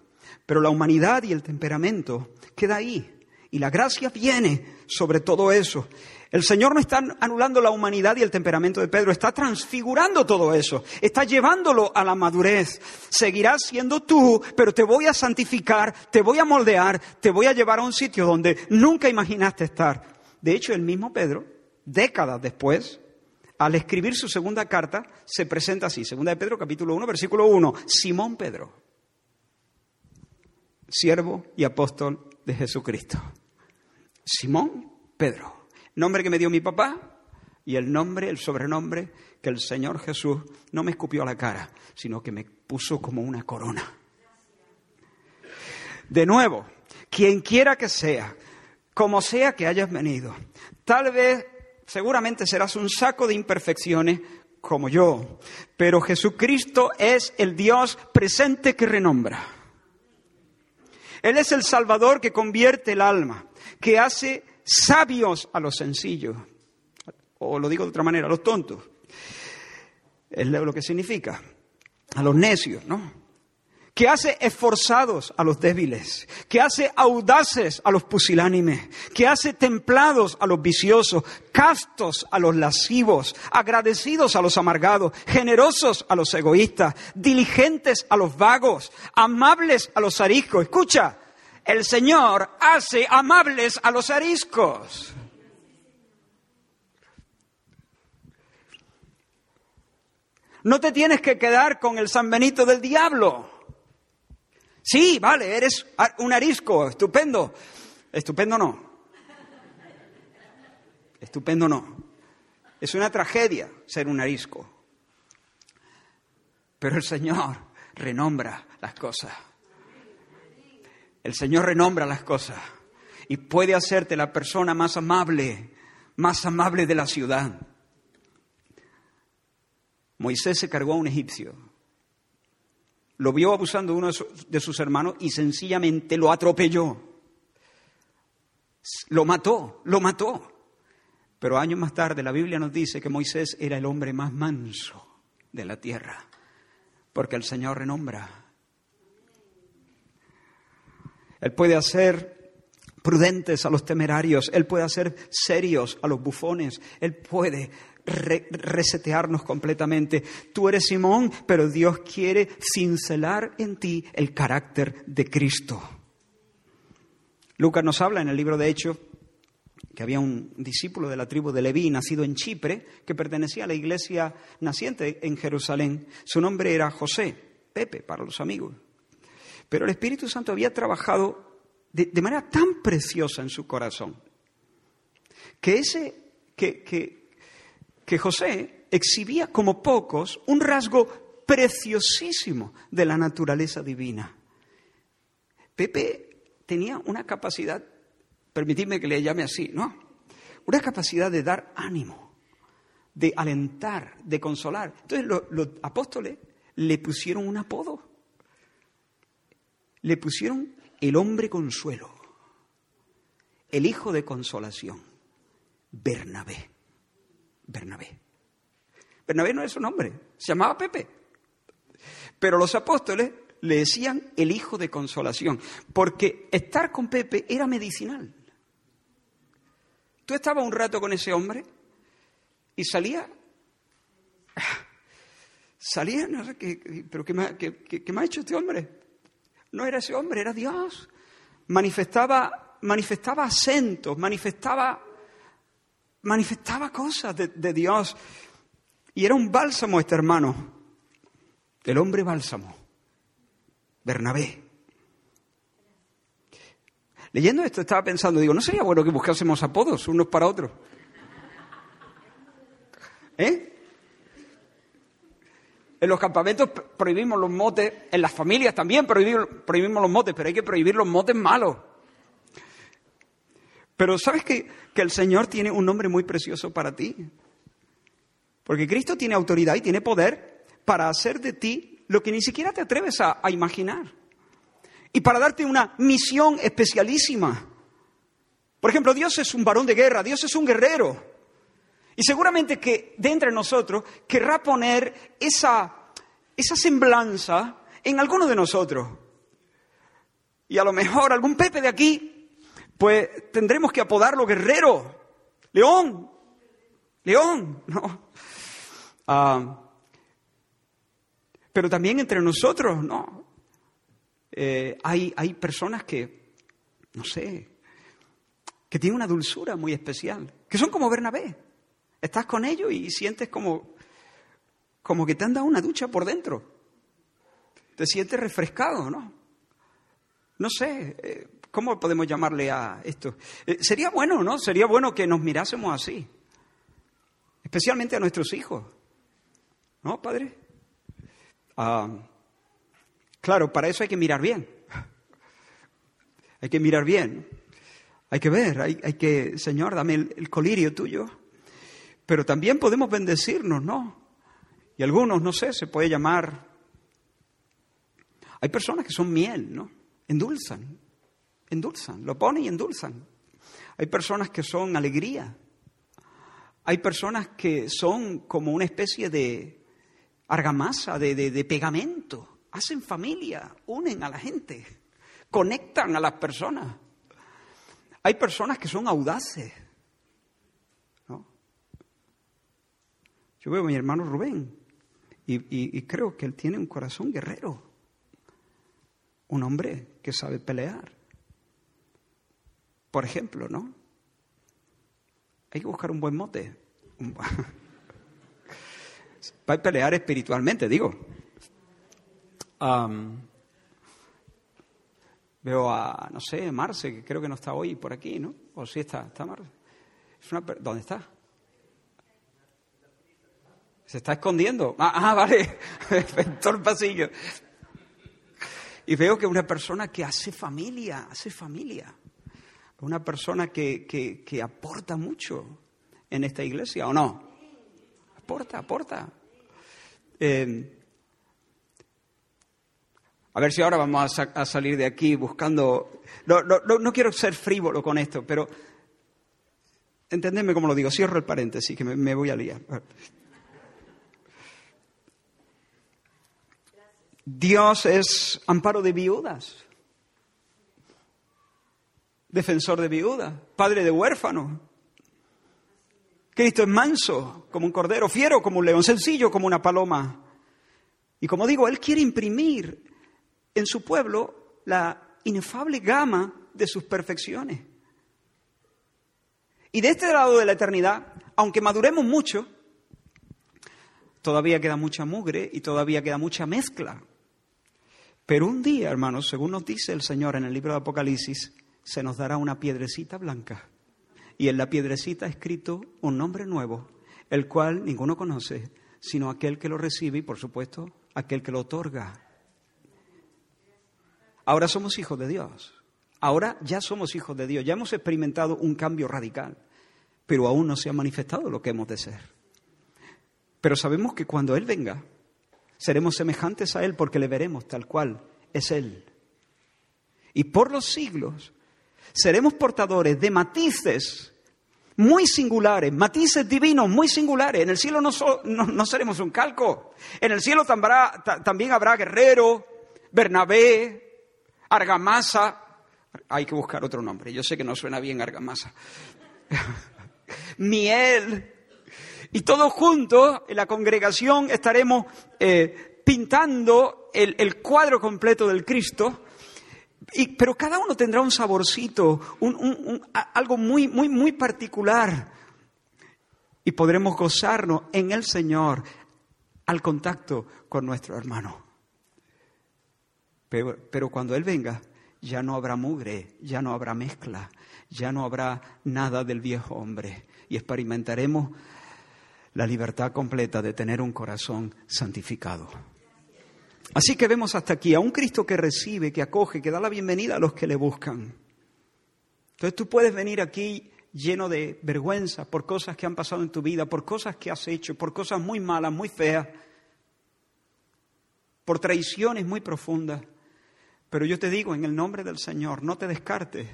Pero la humanidad y el temperamento queda ahí. Y la gracia viene sobre todo eso. El Señor no está anulando la humanidad y el temperamento de Pedro, está transfigurando todo eso, está llevándolo a la madurez. Seguirás siendo tú, pero te voy a santificar, te voy a moldear, te voy a llevar a un sitio donde nunca imaginaste estar. De hecho, el mismo Pedro, décadas después, al escribir su segunda carta, se presenta así, segunda de Pedro, capítulo 1, versículo 1, Simón Pedro, siervo y apóstol de Jesucristo. Simón Pedro nombre que me dio mi papá y el nombre, el sobrenombre que el Señor Jesús no me escupió a la cara, sino que me puso como una corona. De nuevo, quien quiera que sea, como sea que hayas venido, tal vez, seguramente serás un saco de imperfecciones como yo, pero Jesucristo es el Dios presente que renombra. Él es el Salvador que convierte el alma, que hace sabios a los sencillos, o lo digo de otra manera, a los tontos. Es lo que significa, a los necios, ¿no? que hace esforzados a los débiles, que hace audaces a los pusilánimes, que hace templados a los viciosos, castos a los lascivos, agradecidos a los amargados, generosos a los egoístas, diligentes a los vagos, amables a los ariscos. Escucha, el Señor hace amables a los ariscos. No te tienes que quedar con el San Benito del diablo. Sí, vale, eres un arisco, estupendo. Estupendo no. Estupendo no. Es una tragedia ser un arisco. Pero el Señor renombra las cosas. El Señor renombra las cosas y puede hacerte la persona más amable, más amable de la ciudad. Moisés se cargó a un egipcio lo vio abusando de uno de sus hermanos y sencillamente lo atropelló. Lo mató, lo mató. Pero años más tarde la Biblia nos dice que Moisés era el hombre más manso de la tierra, porque el Señor renombra. Él puede hacer prudentes a los temerarios, Él puede hacer serios a los bufones, Él puede resetearnos completamente. Tú eres Simón, pero Dios quiere cincelar en ti el carácter de Cristo. Lucas nos habla en el libro de Hechos que había un discípulo de la tribu de Leví, nacido en Chipre, que pertenecía a la iglesia naciente en Jerusalén. Su nombre era José, Pepe para los amigos. Pero el Espíritu Santo había trabajado de, manera tan preciosa en su corazón, que ese, que, que, José exhibía como pocos un rasgo preciosísimo de la naturaleza divina. Pepe tenía una capacidad, permitidme que le llame así, ¿no? Una capacidad de dar ánimo, de alentar, de consolar. Entonces los, apóstoles le pusieron un apodo. Le pusieron el hombre consuelo, el hijo de consolación, Bernabé. Bernabé. Bernabé no es su nombre, se llamaba Pepe. Pero los apóstoles le decían el hijo de consolación, porque estar con Pepe era medicinal. Tú estabas un rato con ese hombre y salía, salía, no sé, ¿qué, pero ¿qué me, qué me ha hecho este hombre? No era ese hombre, era Dios. Manifestaba, manifestaba acentos, manifestaba manifestaba cosas de, Dios. Y era un bálsamo este hermano, el hombre bálsamo, Bernabé. Leyendo esto estaba pensando, digo, ¿no sería bueno que buscásemos apodos unos para otros? ¿Eh? En los campamentos prohibimos los motes, en las familias también prohibimos, los motes, pero hay que prohibir los motes malos. Pero ¿sabes que, que el Señor tiene un nombre muy precioso para ti? Porque Cristo tiene autoridad y tiene poder para hacer de ti lo que ni siquiera te atreves a imaginar. Y para darte una misión especialísima. Por ejemplo, Dios es un varón de guerra, Dios es un guerrero. Y seguramente que de entre nosotros querrá poner esa, esa semblanza en alguno de nosotros. Y a lo mejor algún Pepe de aquí pues tendremos que apodarlo guerrero, león, león, ¿no? Ah, pero también entre nosotros, ¿no? Eh, hay, hay personas que, no sé, que tienen una dulzura muy especial, que son como Bernabé. Estás con ellos y sientes como, como que te han dado una ducha por dentro. Te sientes refrescado, ¿no? No sé, eh, ¿Cómo podemos llamarle a esto? Eh, sería bueno, ¿no? Sería bueno que nos mirásemos así, especialmente a nuestros hijos. ¿No, padre? Ah, claro, para eso hay que mirar bien. Hay que mirar bien. Hay que ver, hay, que, Señor, dame el, colirio tuyo. Pero también podemos bendecirnos, ¿no? Y algunos, no sé, se puede llamar. Hay personas que son miel, ¿no? Endulzan endulzan, lo ponen y endulzan. Hay personas que son alegría. Hay personas que son como una especie de argamasa, de, pegamento hacen familia, unen a la gente, conectan a las personas. Hay personas que son audaces. Yo veo a mi hermano Rubén y, creo que él tiene un corazón guerrero, un hombre que sabe pelear. Por ejemplo, ¿no? Hay que buscar un buen mote. Para pelear espiritualmente, digo. veo a, no sé, Marce, que creo que no está hoy por aquí, ¿no? O sí está, ¿está Marce? ¿Dónde está? Se está escondiendo. Ah, ah vale, en el pasillo. Y veo que una persona que hace familia, hace familia. Una persona que, que aporta mucho en esta iglesia, ¿o no? Aporta, aporta. Eh, a ver si ahora vamos a, salir de aquí buscando... No, no, no, quiero ser frívolo con esto, pero entendedme cómo lo digo. Cierro el paréntesis, que me, voy a liar. Dios es amparo de viudas, defensor de viudas, padre de huérfanos. Cristo es manso como un cordero, fiero como un león, sencillo como una paloma. Y como digo, Él quiere imprimir en su pueblo la inefable gama de sus perfecciones. Y de este lado de la eternidad, aunque maduremos mucho, todavía queda mucha mugre y todavía queda mucha mezcla. Pero un día, hermanos, según nos dice el Señor en el libro de Apocalipsis, se nos dará una piedrecita blanca y en la piedrecita escrito un nombre nuevo, el cual ninguno conoce, sino aquel que lo recibe y, por supuesto, aquel que lo otorga. Ahora somos hijos de Dios. Ahora ya somos hijos de Dios. Ya hemos experimentado un cambio radical, pero aún no se ha manifestado lo que hemos de ser. Pero sabemos que cuando Él venga, seremos semejantes a Él porque le veremos tal cual es Él. Y por los siglos seremos portadores de matices muy singulares, matices divinos muy singulares. En el cielo no, seremos un calco. En el cielo también habrá Guerrero, Bernabé, Argamasa. Hay que buscar otro nombre. Yo sé que no suena bien Argamasa. Miel. Y todos juntos en la congregación estaremos eh, pintando el cuadro completo del Cristo pero cada uno tendrá un saborcito, algo muy, muy, muy particular. Y podremos gozarnos en el Señor al contacto con nuestro hermano. Pero, pero cuando Él venga, ya no habrá mugre, ya no habrá mezcla, ya no habrá nada del viejo hombre. Y experimentaremos la libertad completa de tener un corazón santificado. Así que vemos hasta aquí a un Cristo que recibe, que acoge, que da la bienvenida a los que le buscan. Entonces tú puedes venir aquí lleno de vergüenza por cosas que han pasado en tu vida, por cosas que has hecho, por cosas muy malas, muy feas, por traiciones muy profundas. Pero yo te digo, en el nombre del Señor, no te descartes.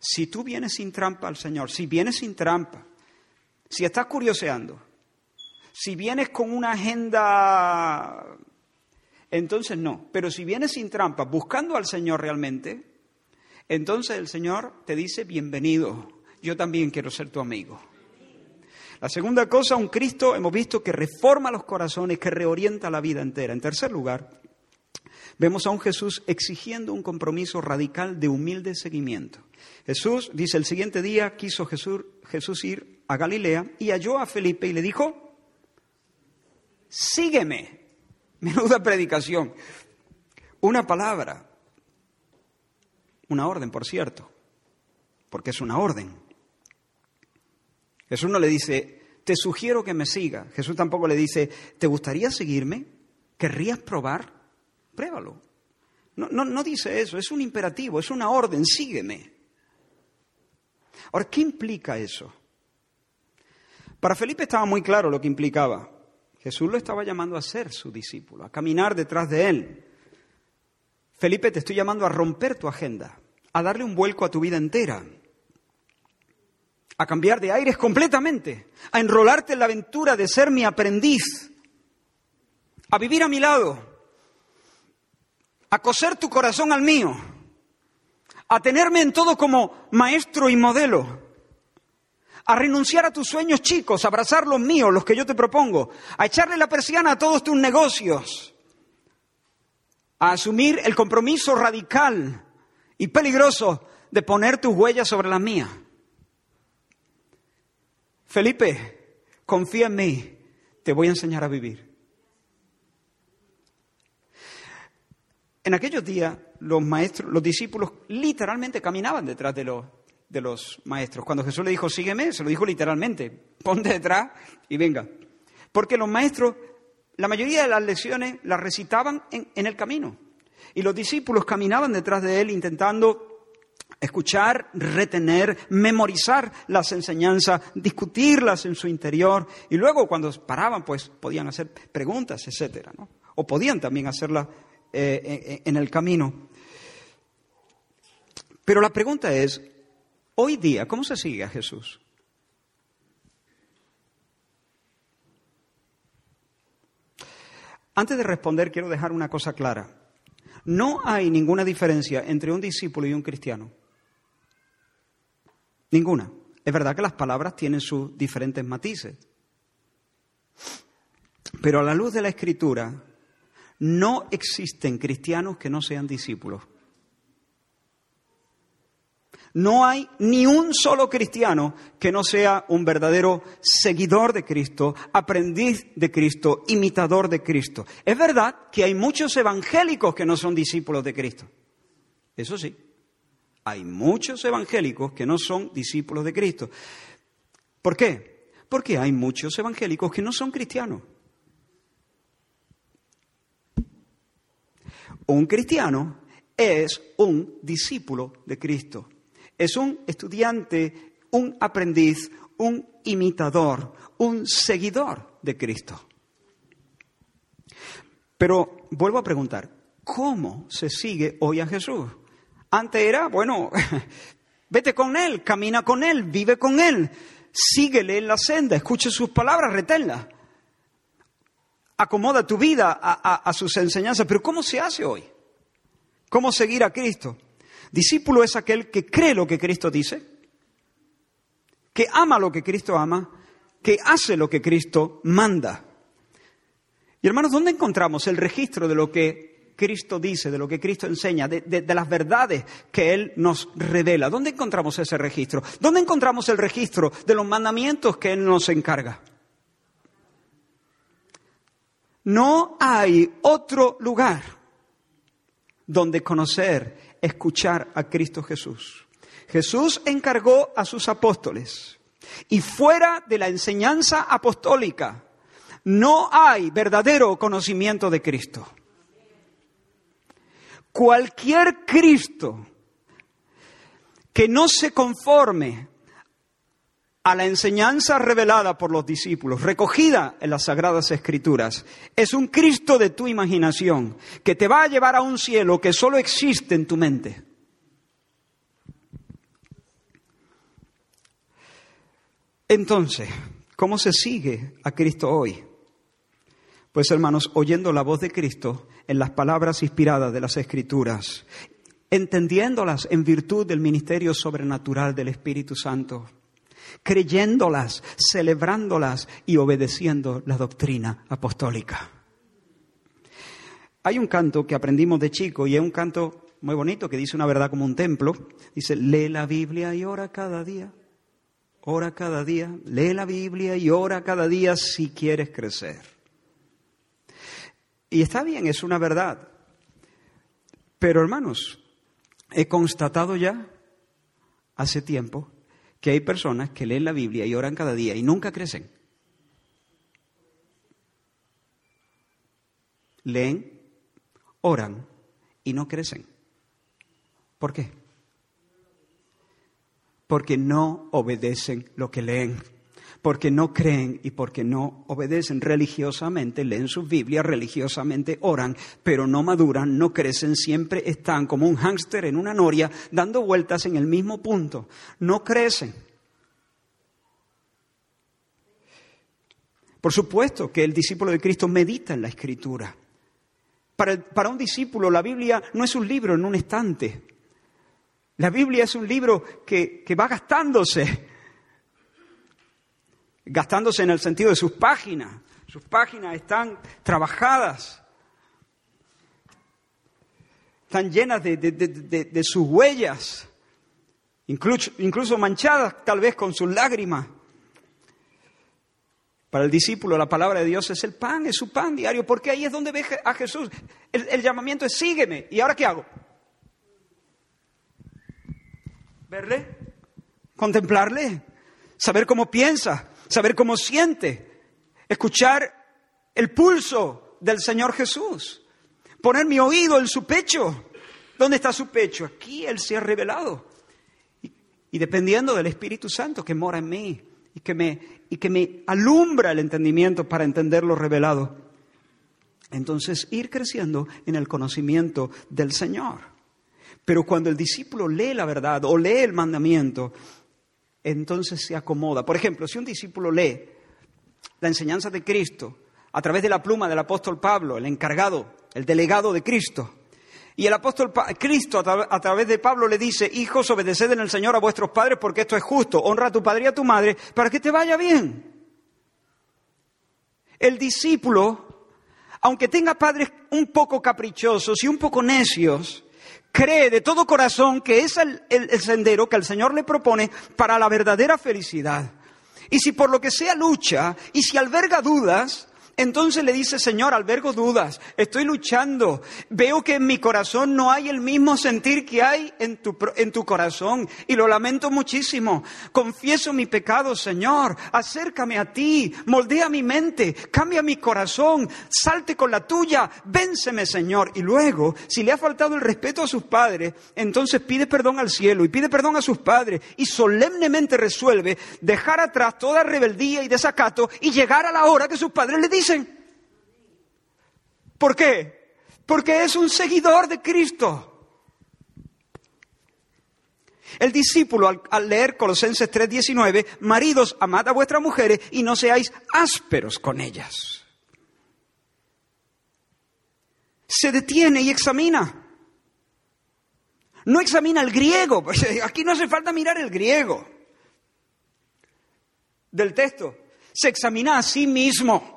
Si tú vienes sin trampa al Señor, si vienes sin trampa, si estás curioseando, si vienes con una agenda entonces no. Pero si vienes sin trampa, buscando al Señor realmente, entonces el Señor te dice, bienvenido, yo también quiero ser tu amigo. La segunda cosa, un Cristo hemos visto que reforma los corazones, que reorienta la vida entera. En tercer lugar, vemos a un Jesús exigiendo un compromiso radical de humilde seguimiento. Jesús, dice, el siguiente día quiso Jesús, Jesús ir a Galilea y halló a Felipe y le dijo, sígueme. Menuda predicación. Una palabra. Una orden, por cierto. Porque es una orden. Jesús no le dice, te sugiero que me siga. Jesús tampoco le dice, ¿te gustaría seguirme? ¿Querrías probar? Pruébalo. No, no, no dice eso, es un imperativo, es una orden, sígueme. Ahora, ¿qué implica eso? Para Felipe estaba muy claro lo que implicaba. Jesús lo estaba llamando a ser su discípulo, a caminar detrás de él. Felipe, te estoy llamando a romper tu agenda, a darle un vuelco a tu vida entera, a cambiar de aires completamente, a enrolarte en la aventura de ser mi aprendiz, a vivir a mi lado. a coser tu corazón al mío, a tenerme en todo como maestro y modelo, a renunciar a tus sueños chicos, a abrazar los míos, los que yo te propongo, a echarle la persiana a todos tus negocios, a asumir el compromiso radical y peligroso de poner tus huellas sobre las mías. Felipe, confía en mí, te voy a enseñar a vivir. En aquellos días los maestros, los discípulos literalmente caminaban detrás de los, de los maestros. Cuando Jesús le dijo, sígueme, se lo dijo literalmente, ponte detrás y venga. Porque los maestros, la mayoría de las lecciones las recitaban en, en el camino. Y los discípulos caminaban detrás de él intentando escuchar, retener, memorizar las enseñanzas, discutirlas en su interior y luego cuando paraban pues podían hacer preguntas, etcétera. O podían también hacerlas eh, en el camino. Pero la pregunta es, hoy día, ¿cómo se sigue a Jesús? Antes de responder, quiero dejar una cosa clara. No hay ninguna diferencia entre un discípulo y un cristiano. Ninguna. Es verdad que las palabras tienen sus diferentes matices. Pero a la luz de la escritura, no existen cristianos que no sean discípulos. No hay ni un solo cristiano que no sea un verdadero seguidor de Cristo, aprendiz de Cristo, imitador de Cristo. Es verdad que hay muchos evangélicos que no son discípulos de Cristo. Eso sí, hay muchos evangélicos que no son discípulos de Cristo. ¿Por qué? Porque hay muchos evangélicos que no son cristianos. Un cristiano es un discípulo de Cristo. Es un estudiante, un aprendiz, un imitador, un seguidor de Cristo. Pero vuelvo a preguntar, ¿cómo se sigue hoy a Jesús? Antes era, bueno, vete con Él, camina con Él, vive con Él, síguele en la senda, escuche sus palabras, reténlas acomoda tu vida a, sus enseñanzas. Pero ¿cómo se hace hoy? ¿Cómo seguir a Cristo? Discípulo es aquel que cree lo que Cristo dice, que ama lo que Cristo ama, que hace lo que Cristo manda. Y hermanos, ¿dónde encontramos el registro de lo que Cristo dice, de lo que Cristo enseña, de, las verdades que Él nos revela? ¿Dónde encontramos ese registro? ¿Dónde encontramos el registro de los mandamientos que Él nos encarga? No hay otro lugar donde conocer, escuchar a Cristo Jesús. Jesús encargó a sus apóstoles y fuera de la enseñanza apostólica no hay verdadero conocimiento de Cristo. Cualquier Cristo que no se conforme a la enseñanza revelada por los discípulos, recogida en las Sagradas Escrituras, es un Cristo de tu imaginación que te va a llevar a un cielo que solo existe en tu mente. Entonces, ¿cómo se sigue a Cristo hoy? Pues hermanos, oyendo la voz de Cristo en las palabras inspiradas de las Escrituras, entendiéndolas en virtud del ministerio sobrenatural del Espíritu Santo creyéndolas, celebrándolas y obedeciendo la doctrina apostólica. Hay un canto que aprendimos de chico y es un canto muy bonito que dice una verdad como un templo. Dice, lee la Biblia y ora cada día. Ora cada día. Lee la Biblia y ora cada día si quieres crecer. Y está bien, es una verdad. Pero hermanos, he constatado ya hace tiempo que hay personas que leen la Biblia y oran cada día y nunca crecen. Leen, oran y no crecen. ¿Por qué? Porque no obedecen lo que leen porque no creen y porque no obedecen religiosamente, leen sus Biblias, religiosamente oran, pero no maduran, no crecen, siempre están como un hámster en una noria dando vueltas en el mismo punto, no crecen. Por supuesto que el discípulo de Cristo medita en la escritura, Para, un discípulo la Biblia no es un libro en un estante. La Biblia es un libro que, que va gastándose. Gastándose en el sentido de sus páginas. Sus páginas están trabajadas. Están llenas de, de, de, de sus huellas. Incluso, incluso manchadas tal vez con sus lágrimas. Para el discípulo la palabra de Dios es el pan, es su pan diario, porque ahí es donde ve a Jesús. El, el llamamiento es sígueme. ¿Y ahora qué hago? Verle, contemplarle, saber cómo piensa, saber cómo siente, escuchar el pulso del Señor Jesús, poner mi oído en su pecho. ¿Dónde está su pecho? Aquí Él se ha revelado. Y, dependiendo del Espíritu Santo que mora en mí y que me y que me alumbra el entendimiento para entender lo revelado. Entonces, ir creciendo en el conocimiento del Señor. Pero cuando el discípulo lee la verdad o lee el mandamiento, entonces se acomoda. Por ejemplo, si un discípulo lee la enseñanza de Cristo a través de la pluma del apóstol Pablo, el encargado, el delegado de Cristo, y el apóstol Cristo a, través de Pablo le dice, hijos, obedeced en el Señor a vuestros padres porque esto es justo, honra a tu padre y a tu madre para que te vaya bien. El discípulo, aunque tenga padres un poco caprichosos y un poco necios, cree de todo corazón que es el, el sendero que el Señor le propone para la verdadera felicidad. Y si por lo que sea lucha y si alberga dudas, entonces le dice, Señor, albergo dudas, estoy luchando, veo que en mi corazón no hay el mismo sentir que hay en tu, en tu corazón y lo lamento muchísimo. Confieso mi pecado, Señor, acércame a ti, moldea mi mente, cambia mi corazón, salte con la tuya, vénceme, Señor. Y luego, si le ha faltado el respeto a sus padres, entonces pide perdón al cielo y pide perdón a sus padres y solemnemente resuelve dejar atrás toda rebeldía y desacato y llegar a la hora que sus padres le dicen ¿Por qué? Porque es un seguidor de Cristo. El discípulo al, al leer Colosenses 3:19, maridos, amad a vuestras mujeres y no seáis ásperos con ellas. Se detiene y examina. No examina el griego, pues, aquí no hace falta mirar el griego del texto. Se examina a sí mismo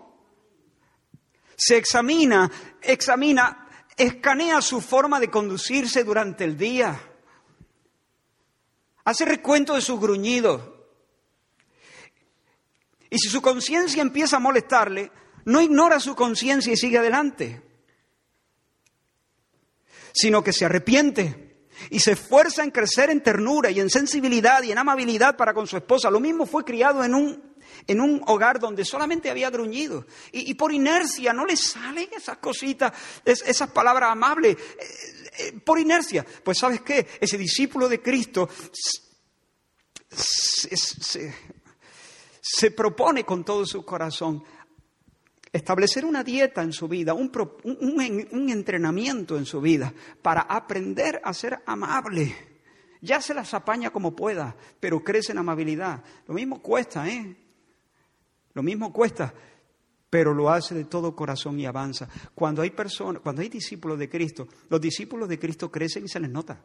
se examina, examina, escanea su forma de conducirse durante el día. Hace recuento de sus gruñidos. Y si su conciencia empieza a molestarle, no ignora su conciencia y sigue adelante, sino que se arrepiente y se esfuerza en crecer en ternura y en sensibilidad y en amabilidad para con su esposa. Lo mismo fue criado en un en un hogar donde solamente había gruñido. Y, por inercia no le salen esas cositas, esas palabras amables. Eh, eh, por inercia. Pues sabes qué, ese discípulo de Cristo se, propone con todo su corazón establecer una dieta en su vida, un, un, entrenamiento en su vida para aprender a ser amable. Ya se las apaña como pueda, pero crece en amabilidad. Lo mismo cuesta, ¿eh? Lo mismo cuesta, pero lo hace de todo corazón y avanza. Cuando hay personas, cuando hay discípulos de Cristo, los discípulos de Cristo crecen y se les nota.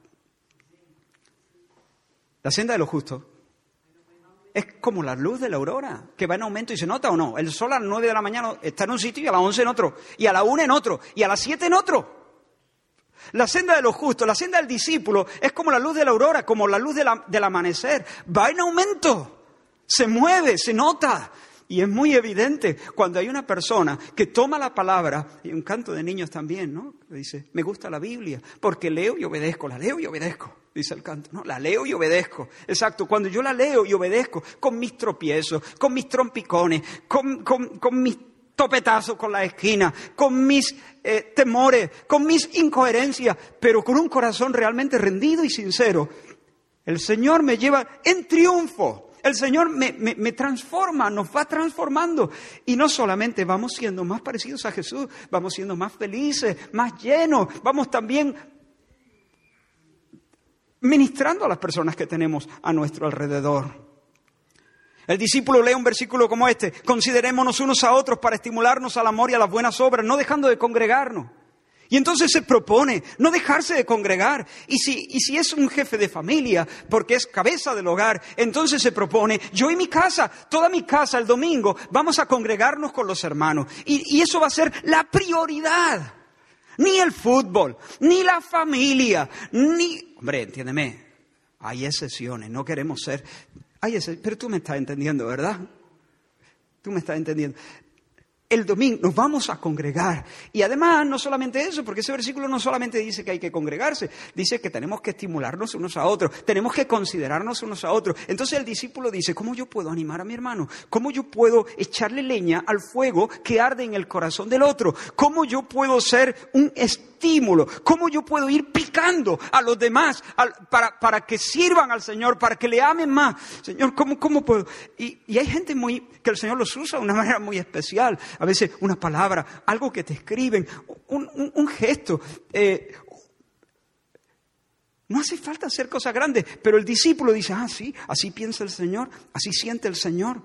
La senda de los justos es como la luz de la aurora, que va en aumento y se nota o no. El sol a las nueve de la mañana está en un sitio y a las once en otro, y a la una en otro, y a las siete en otro. La senda de los justos, la senda del discípulo es como la luz de la aurora, como la luz del amanecer. Va en aumento, se mueve, se nota, y es muy evidente cuando hay una persona que toma la palabra, y un canto de niños también, ¿no? Dice, me gusta la Biblia, porque leo y obedezco, la leo y obedezco, dice el canto, ¿no? La leo y obedezco. Exacto, cuando yo la leo y obedezco, con mis tropiezos, con mis trompicones, con, mis topetazos con la esquina, con mis eh, temores, con mis incoherencias, pero con un corazón realmente rendido y sincero, el Señor me lleva en triunfo el Señor me, transforma, nos va transformando. Y no solamente vamos siendo más parecidos a Jesús, vamos siendo más felices, más llenos, vamos también ministrando a las personas que tenemos a nuestro alrededor. El discípulo lee un versículo como este, considerémonos unos a otros para estimularnos al amor y a las buenas obras, no dejando de congregarnos. Y entonces se propone no dejarse de congregar. Y si, y si es un jefe de familia, porque es cabeza del hogar, entonces se propone, yo y mi casa, toda mi casa el domingo, vamos a congregarnos con los hermanos. Y, y eso va a ser la prioridad. Ni el fútbol, ni la familia, ni... Hombre, entiéndeme, hay excepciones, no queremos ser... Hay excepciones, pero tú me estás entendiendo, ¿verdad? Tú me estás entendiendo el domingo nos vamos a congregar. Y además, no solamente eso, porque ese versículo no solamente dice que hay que congregarse, dice que tenemos que estimularnos unos a otros, tenemos que considerarnos unos a otros. Entonces el discípulo dice, ¿cómo yo puedo animar a mi hermano? ¿Cómo yo puedo echarle leña al fuego que arde en el corazón del otro? ¿Cómo yo puedo ser un estímulo? ¿Cómo yo puedo ir picando a los demás para, para, que sirvan al Señor, para que le amen más? Señor, ¿cómo, cómo puedo? Y, hay gente muy, que el Señor los usa de una manera muy especial a veces una palabra, algo que te escriben, un, gesto. Eh, no hace falta hacer cosas grandes, pero el discípulo dice, ah, sí, así piensa el Señor, así siente el Señor.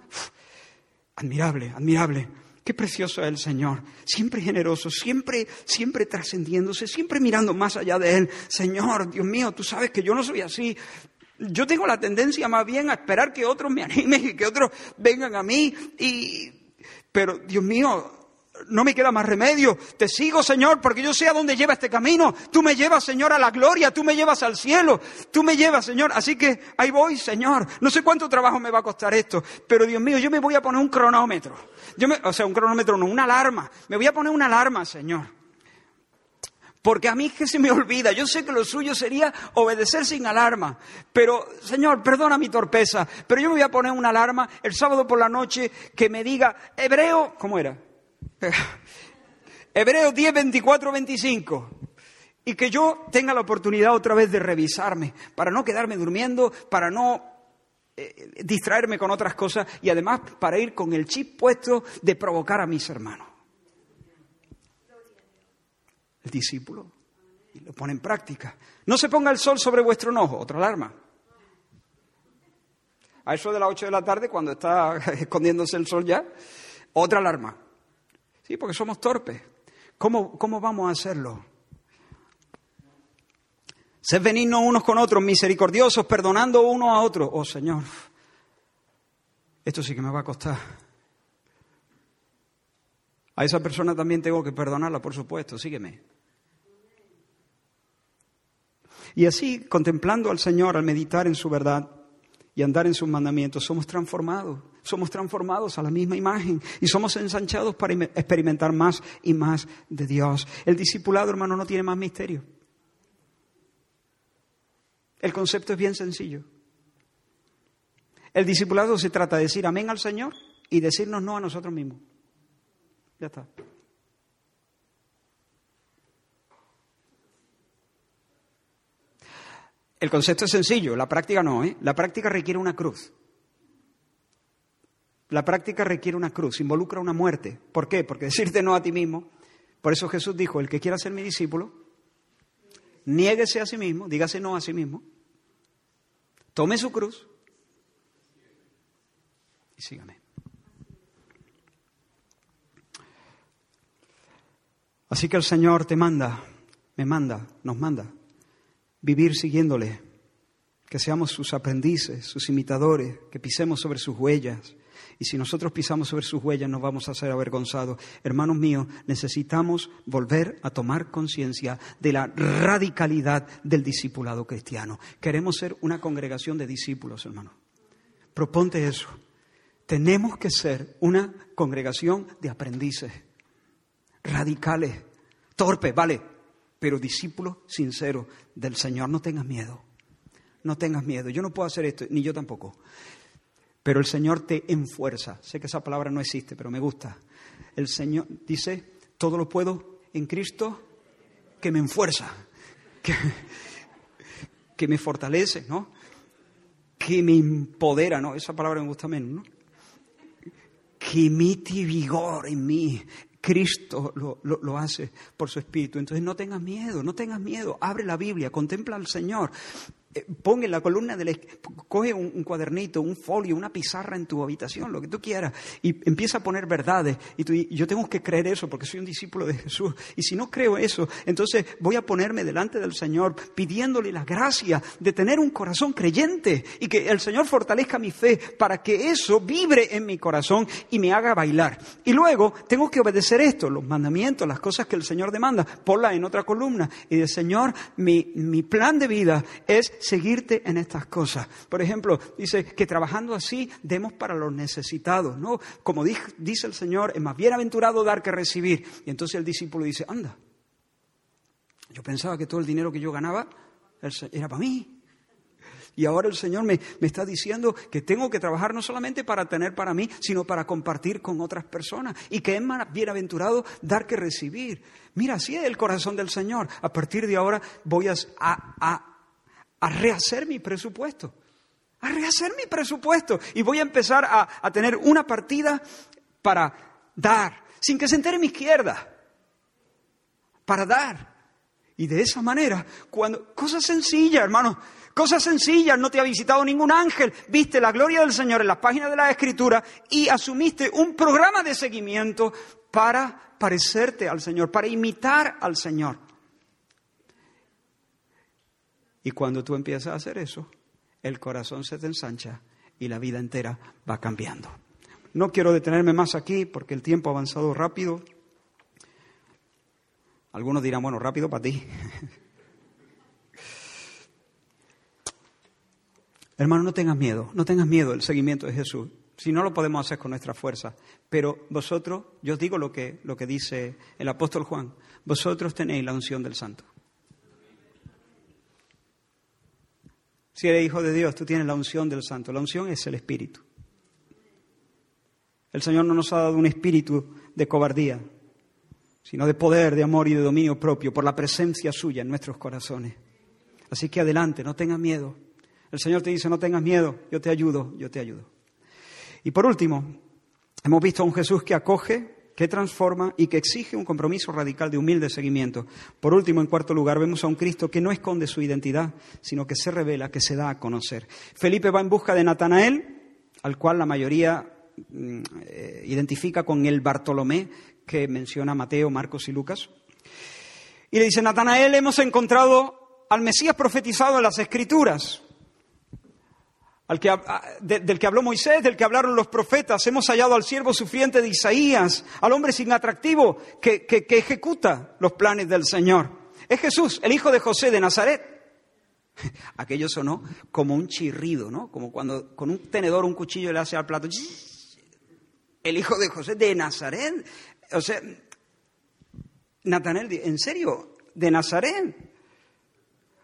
admirable, admirable. Qué precioso es el Señor, siempre generoso, siempre, siempre trascendiéndose, siempre mirando más allá de Él. Señor, Dios mío, tú sabes que yo no soy así. Yo tengo la tendencia más bien a esperar que otros me animen y que otros vengan a mí. Y, pero Dios mío, no me queda más remedio. Te sigo, Señor, porque yo sé a dónde lleva este camino. Tú me llevas, Señor, a la gloria. Tú me llevas al cielo. Tú me llevas, Señor. Así que ahí voy, Señor. No sé cuánto trabajo me va a costar esto. Pero Dios mío, yo me voy a poner un cronómetro. Yo me, o sea, un cronómetro, no, una alarma. Me voy a poner una alarma, Señor. Porque a mí es que se me olvida. Yo sé que lo suyo sería obedecer sin alarma. Pero, Señor, perdona mi torpeza. Pero yo me voy a poner una alarma el sábado por la noche que me diga, Hebreo, ¿cómo era? Hebreo 10, 24, 25. Y que yo tenga la oportunidad otra vez de revisarme, para no quedarme durmiendo, para no eh, distraerme con otras cosas y además para ir con el chip puesto de provocar a mis hermanos el discípulo y lo pone en práctica. No se ponga el sol sobre vuestro enojo, otra alarma. A eso de las 8 de la tarde, cuando está escondiéndose el sol ya, otra alarma. Sí, porque somos torpes. ¿Cómo, cómo vamos a hacerlo? Sed benignos unos con otros, misericordiosos, perdonando uno a otro. Oh Señor, esto sí que me va a costar. A esa persona también tengo que perdonarla, por supuesto, sígueme. Y así, contemplando al Señor, al meditar en su verdad y andar en sus mandamientos, somos transformados, somos transformados a la misma imagen y somos ensanchados para experimentar más y más de Dios. El discipulado, hermano, no tiene más misterio. El concepto es bien sencillo. El discipulado se trata de decir amén al Señor y decirnos no a nosotros mismos. Ya está. El concepto es sencillo, la práctica no, ¿eh? La práctica requiere una cruz. La práctica requiere una cruz, involucra una muerte. ¿Por qué? Porque decirte no a ti mismo. Por eso Jesús dijo, el que quiera ser mi discípulo, niéguese a sí mismo, dígase no a sí mismo, tome su cruz y sígame. Así que el Señor te manda, me manda, nos manda vivir siguiéndole, que seamos sus aprendices, sus imitadores, que pisemos sobre sus huellas. Y si nosotros pisamos sobre sus huellas nos vamos a ser avergonzados. Hermanos míos, necesitamos volver a tomar conciencia de la radicalidad del discipulado cristiano. Queremos ser una congregación de discípulos, hermanos. Proponte eso. Tenemos que ser una congregación de aprendices, radicales, torpes, vale, pero discípulo sincero del Señor. No tengas miedo, no tengas miedo. Yo no puedo hacer esto, ni yo tampoco. Pero el Señor te enfuerza. Sé que esa palabra no existe, pero me gusta. El Señor dice, todo lo puedo en Cristo que me enfuerza, que, que me fortalece, ¿no? Que me empodera, ¿no? Esa palabra me gusta menos, ¿no? Que emite vigor en mí. Cristo lo, hace por su Espíritu. Entonces no tengas miedo, no tengas miedo. Abre la Biblia, contempla al Señor. Eh, pon en la columna de la, coge un, cuadernito, un folio, una pizarra en tu habitación, lo que tú quieras, y empieza a poner verdades. Y tú, yo tengo que creer eso porque soy un discípulo de Jesús. Y si no creo eso, entonces voy a ponerme delante del Señor pidiéndole la gracia de tener un corazón creyente y que el Señor fortalezca mi fe para que eso vibre en mi corazón y me haga bailar. Y luego tengo que obedecer esto, los mandamientos, las cosas que el Señor demanda, ponla en otra columna y de Señor, mi, mi plan de vida es seguirte en estas cosas. Por ejemplo, dice que trabajando así demos para los necesitados, ¿no? Como dice el Señor, es más bienaventurado dar que recibir. Y entonces el discípulo dice, anda, yo pensaba que todo el dinero que yo ganaba era para mí. Y ahora el Señor me, me, está diciendo que tengo que trabajar no solamente para tener para mí, sino para compartir con otras personas. Y que es más bienaventurado dar que recibir. Mira, así es el corazón del Señor. A partir de ahora voy a, a a rehacer mi presupuesto, a rehacer mi presupuesto. Y voy a empezar a, tener una partida para dar, sin que se entere mi izquierda, para dar. Y de esa manera, cuando, cosas sencillas, hermano, cosas sencillas, no te ha visitado ningún ángel, viste la gloria del Señor en las páginas de la Escritura y asumiste un programa de seguimiento para parecerte al Señor, para imitar al Señor. Y cuando tú empiezas a hacer eso, el corazón se te ensancha y la vida entera va cambiando. No quiero detenerme más aquí porque el tiempo ha avanzado rápido. Algunos dirán, bueno, rápido para ti. Hermano, no tengas miedo, no tengas miedo del seguimiento de Jesús. Si no lo podemos hacer con nuestra fuerza. Pero vosotros, yo os digo lo que, lo que dice el apóstol Juan, vosotros tenéis la unción del santo. Si eres hijo de Dios, tú tienes la unción del Santo. La unción es el Espíritu. El Señor no nos ha dado un espíritu de cobardía, sino de poder, de amor y de dominio propio por la presencia suya en nuestros corazones. Así que adelante, no tengas miedo. El Señor te dice, no tengas miedo, yo te ayudo, yo te ayudo. Y por último, hemos visto a un Jesús que acoge, que transforma y que exige un compromiso radical de humilde seguimiento. Por último, en cuarto lugar, vemos a un Cristo que no esconde su identidad, sino que se revela, que se da a conocer. Felipe va en busca de Natanael, al cual la mayoría mm, eh, identifica con el Bartolomé que menciona Mateo, Marcos y Lucas. Y le dice, Natanael, hemos encontrado al Mesías profetizado en las Escrituras del que habló Moisés, del que hablaron los profetas. Hemos hallado al siervo sufriente de Isaías, al hombre sin atractivo que, ejecuta los planes del Señor. Es Jesús, el hijo de José de Nazaret. Aquello sonó como un chirrido, ¿no? Como cuando con un tenedor, un cuchillo le hace al plato. El hijo de José de Nazaret. O sea, Natanel, ¿en serio? ¿De Nazaret?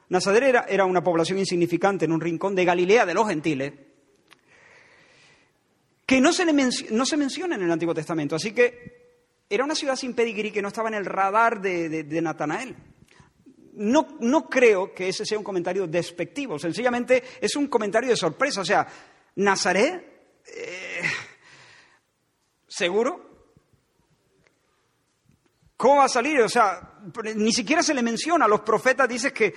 Nazaret era, una población insignificante en un rincón de Galilea de los gentiles, que no se, no se menciona en el Antiguo Testamento. Así que era una ciudad sin pedigrí que no estaba en el radar de, Natanael. No, no, creo que ese sea un comentario despectivo, sencillamente es un comentario de sorpresa. O sea, Nazaret, eh, ¿seguro? ¿Cómo va a salir? O sea, ni siquiera se le menciona. Los profetas dice que,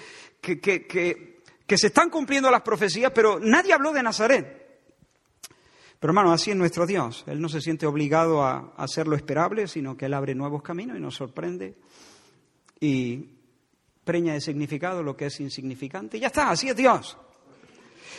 que, se están cumpliendo las profecías, pero nadie habló de Nazaret. Pero hermano, así es nuestro Dios. Él no se siente obligado a hacer lo esperable, sino que Él abre nuevos caminos y nos sorprende y preña de significado lo que es insignificante. Y ya está, así es Dios.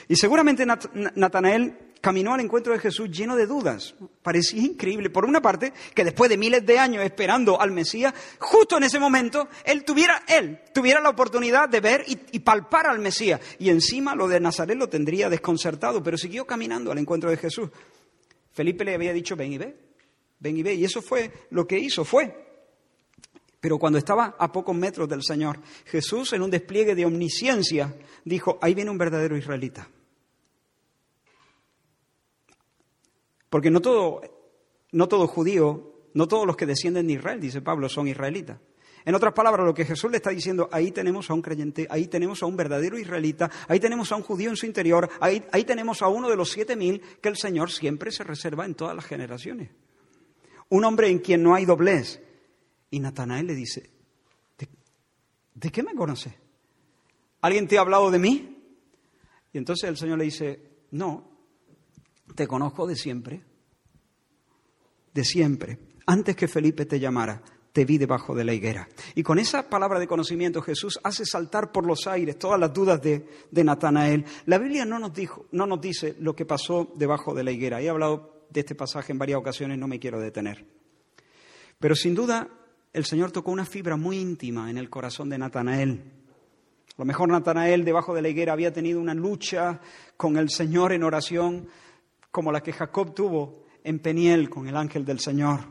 Y seguramente Natanael caminó al encuentro de Jesús lleno de dudas. Parecía increíble, por una parte, que después de miles de años esperando al Mesías, justo en ese momento, él tuviera, él tuviera la oportunidad de ver y, palpar al Mesías. Y encima lo de Nazaret lo tendría desconcertado, pero siguió caminando al encuentro de Jesús. Felipe le había dicho, ven y ve, ven y ve. Y eso fue lo que hizo, fue. Pero cuando estaba a pocos metros del Señor, Jesús, en un despliegue de omnisciencia, dijo, ahí viene un verdadero israelita. Porque no todo, no todo judío, no todos los que descienden de Israel, dice Pablo, son israelitas. En otras palabras, lo que Jesús le está diciendo, ahí tenemos a un creyente, ahí tenemos a un verdadero israelita, ahí tenemos a un judío en su interior, ahí, ahí tenemos a uno de los siete mil que el Señor siempre se reserva en todas las generaciones. Un hombre en quien no hay doblez. Y Natanael le dice, ¿de, qué me conoce? ¿Alguien te ha hablado de mí? Y entonces el Señor le dice, no, te conozco de siempre, de siempre, antes que Felipe te llamara te vi debajo de la higuera. Y con esa palabra de conocimiento Jesús hace saltar por los aires todas las dudas de, de Natanael. La Biblia no nos, dijo, no nos dice lo que pasó debajo de la higuera. He hablado de este pasaje en varias ocasiones, no me quiero detener. Pero sin duda el Señor tocó una fibra muy íntima en el corazón de Natanael. A lo mejor Natanael debajo de la higuera había tenido una lucha con el Señor en oración como la que Jacob tuvo en Peniel con el ángel del Señor.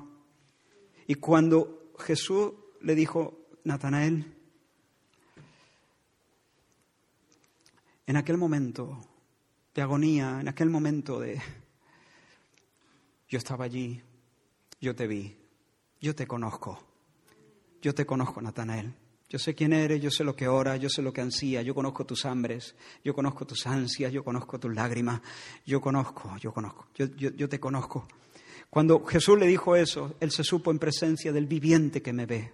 Y cuando Jesús le dijo, Natanael, en aquel momento de agonía, en aquel momento de... Yo estaba allí, yo te vi, yo te conozco, yo te conozco, Natanael. Yo sé quién eres, yo sé lo que oras, yo sé lo que ansías, yo conozco tus hambres, yo conozco tus ansias, yo conozco tus lágrimas, yo conozco, yo conozco, yo, yo te conozco. Cuando Jesús le dijo eso, él se supo en presencia del viviente que me ve.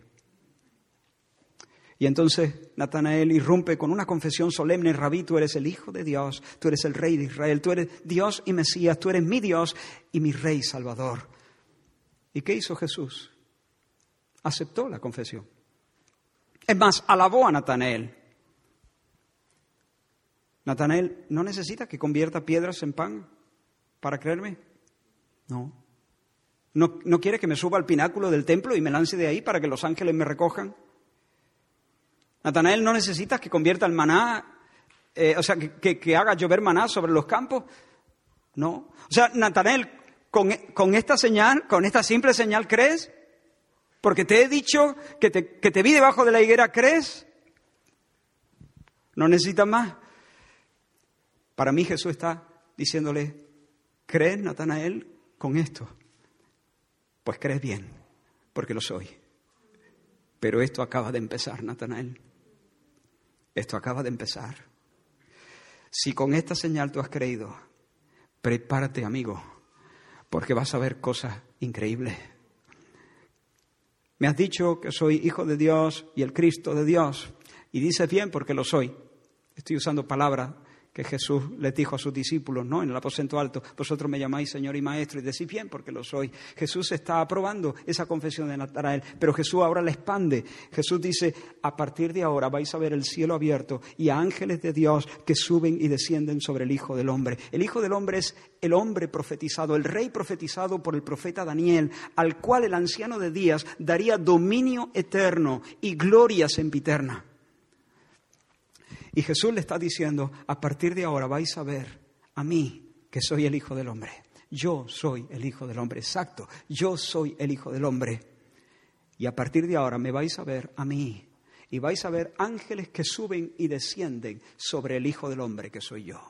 Y entonces Natanael irrumpe con una confesión solemne, Rabí, tú eres el Hijo de Dios, tú eres el Rey de Israel, tú eres Dios y Mesías, tú eres mi Dios y mi Rey Salvador. ¿Y qué hizo Jesús? Aceptó la confesión. Es más, alabó a Natanael. Natanael, ¿no necesita que convierta piedras en pan para creerme? No. ¿No, quiere que me suba al pináculo del templo y me lance de ahí para que los ángeles me recojan? Natanael no necesita que convierta el maná, eh, o sea, que, haga llover maná sobre los campos. No. O sea, Natanael, con, con, esta señal, con esta simple señal, ¿crees? Porque te he dicho que te, que te vi debajo de la higuera, ¿crees? No necesitas más. Para mí Jesús está diciéndole, ¿crees, Natanael, con esto? Pues crees bien, porque lo soy. Pero esto acaba de empezar, Natanael. Esto acaba de empezar. Si con esta señal tú has creído, prepárate, amigo, porque vas a ver cosas increíbles. Me has dicho que soy hijo de Dios y el Cristo de Dios. Y dices bien porque lo soy. Estoy usando palabras que Jesús les dijo a sus discípulos, ¿no? En el aposento alto, vosotros me llamáis Señor y Maestro y decís bien porque lo soy. Jesús está aprobando esa confesión de Natanael, pero Jesús ahora la expande. Jesús dice, a partir de ahora vais a ver el cielo abierto y a ángeles de Dios que suben y descienden sobre el Hijo del Hombre. El Hijo del Hombre es el hombre profetizado, el rey profetizado por el profeta Daniel, al cual el anciano de días daría dominio eterno y gloria sempiterna. Y Jesús le está diciendo, a partir de ahora vais a ver a mí, que soy el Hijo del Hombre. Yo soy el Hijo del Hombre, exacto, yo soy el Hijo del Hombre. Y a partir de ahora me vais a ver a mí. Y vais a ver ángeles que suben y descienden sobre el Hijo del Hombre, que soy yo.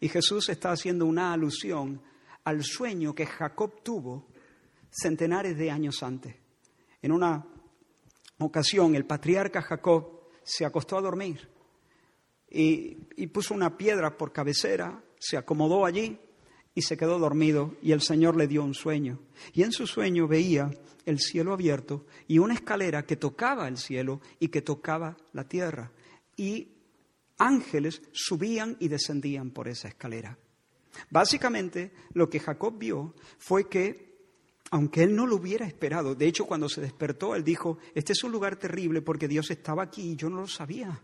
Y Jesús está haciendo una alusión al sueño que Jacob tuvo centenares de años antes. En una ocasión, el patriarca Jacob se acostó a dormir y, puso una piedra por cabecera, se acomodó allí y se quedó dormido y el Señor le dio un sueño. Y en su sueño veía el cielo abierto y una escalera que tocaba el cielo y que tocaba la tierra. Y ángeles subían y descendían por esa escalera. Básicamente lo que Jacob vio fue que, aunque él no lo hubiera esperado, de hecho cuando se despertó, él dijo, este es un lugar terrible porque Dios estaba aquí y yo no lo sabía.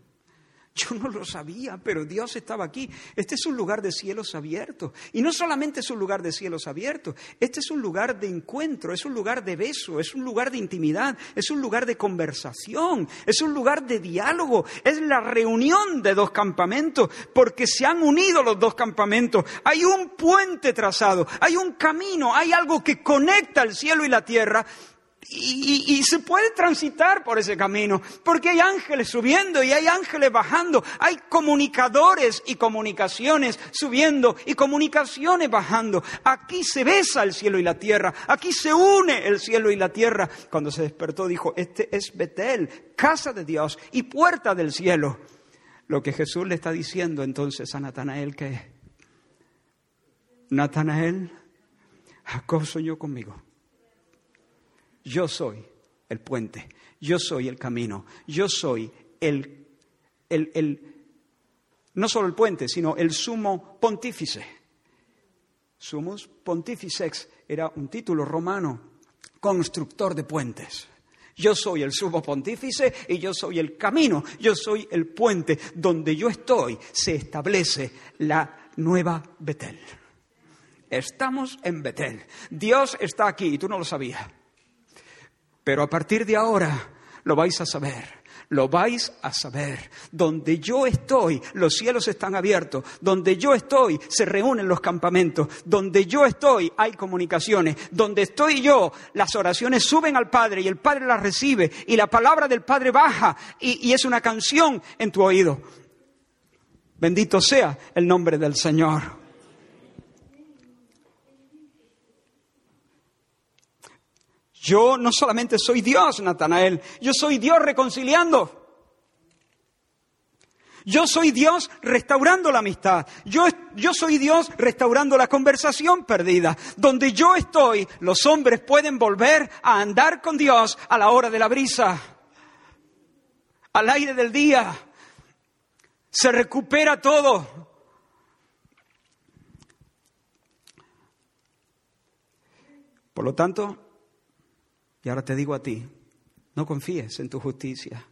Yo no lo sabía, pero Dios estaba aquí. Este es un lugar de cielos abiertos. Y no solamente es un lugar de cielos abiertos, este es un lugar de encuentro, es un lugar de beso, es un lugar de intimidad, es un lugar de conversación, es un lugar de diálogo, es la reunión de dos campamentos, porque se han unido los dos campamentos. Hay un puente trazado, hay un camino, hay algo que conecta el cielo y la tierra y, se puede transitar por ese camino, porque hay ángeles subiendo y hay ángeles bajando, hay comunicadores y comunicaciones subiendo y comunicaciones bajando. Aquí se besa el cielo y la tierra, aquí se une el cielo y la tierra. Cuando se despertó dijo, este es Betel, casa de Dios y puerta del cielo. Lo que Jesús le está diciendo entonces a Natanael que, Natanael, Jacob soñó conmigo yo soy el puente, yo soy el camino, yo soy el, el, no solo el puente, sino el sumo pontífice. Sumus pontificex era un título romano, constructor de puentes. Yo soy el sumo pontífice y yo soy el camino, yo soy el puente. Donde yo estoy se establece la nueva Betel. Estamos en Betel. Dios está aquí y tú no lo sabías. Pero a partir de ahora lo vais a saber. Lo vais a saber. Donde yo estoy, los cielos están abiertos. Donde yo estoy, se reúnen los campamentos. Donde yo estoy, hay comunicaciones. Donde estoy yo, las oraciones suben al Padre y el Padre las recibe. Y la palabra del Padre baja y, es una canción en tu oído. Bendito sea el nombre del Señor. Yo no solamente soy Dios, Natanael, yo soy Dios reconciliando. Yo soy Dios restaurando la amistad. Yo, yo, soy Dios restaurando la conversación perdida. Donde yo estoy, los hombres pueden volver a andar con Dios a la hora de la brisa, al aire del día. Se recupera todo. Por lo tanto, y ahora te digo a ti, no confíes en tu justicia.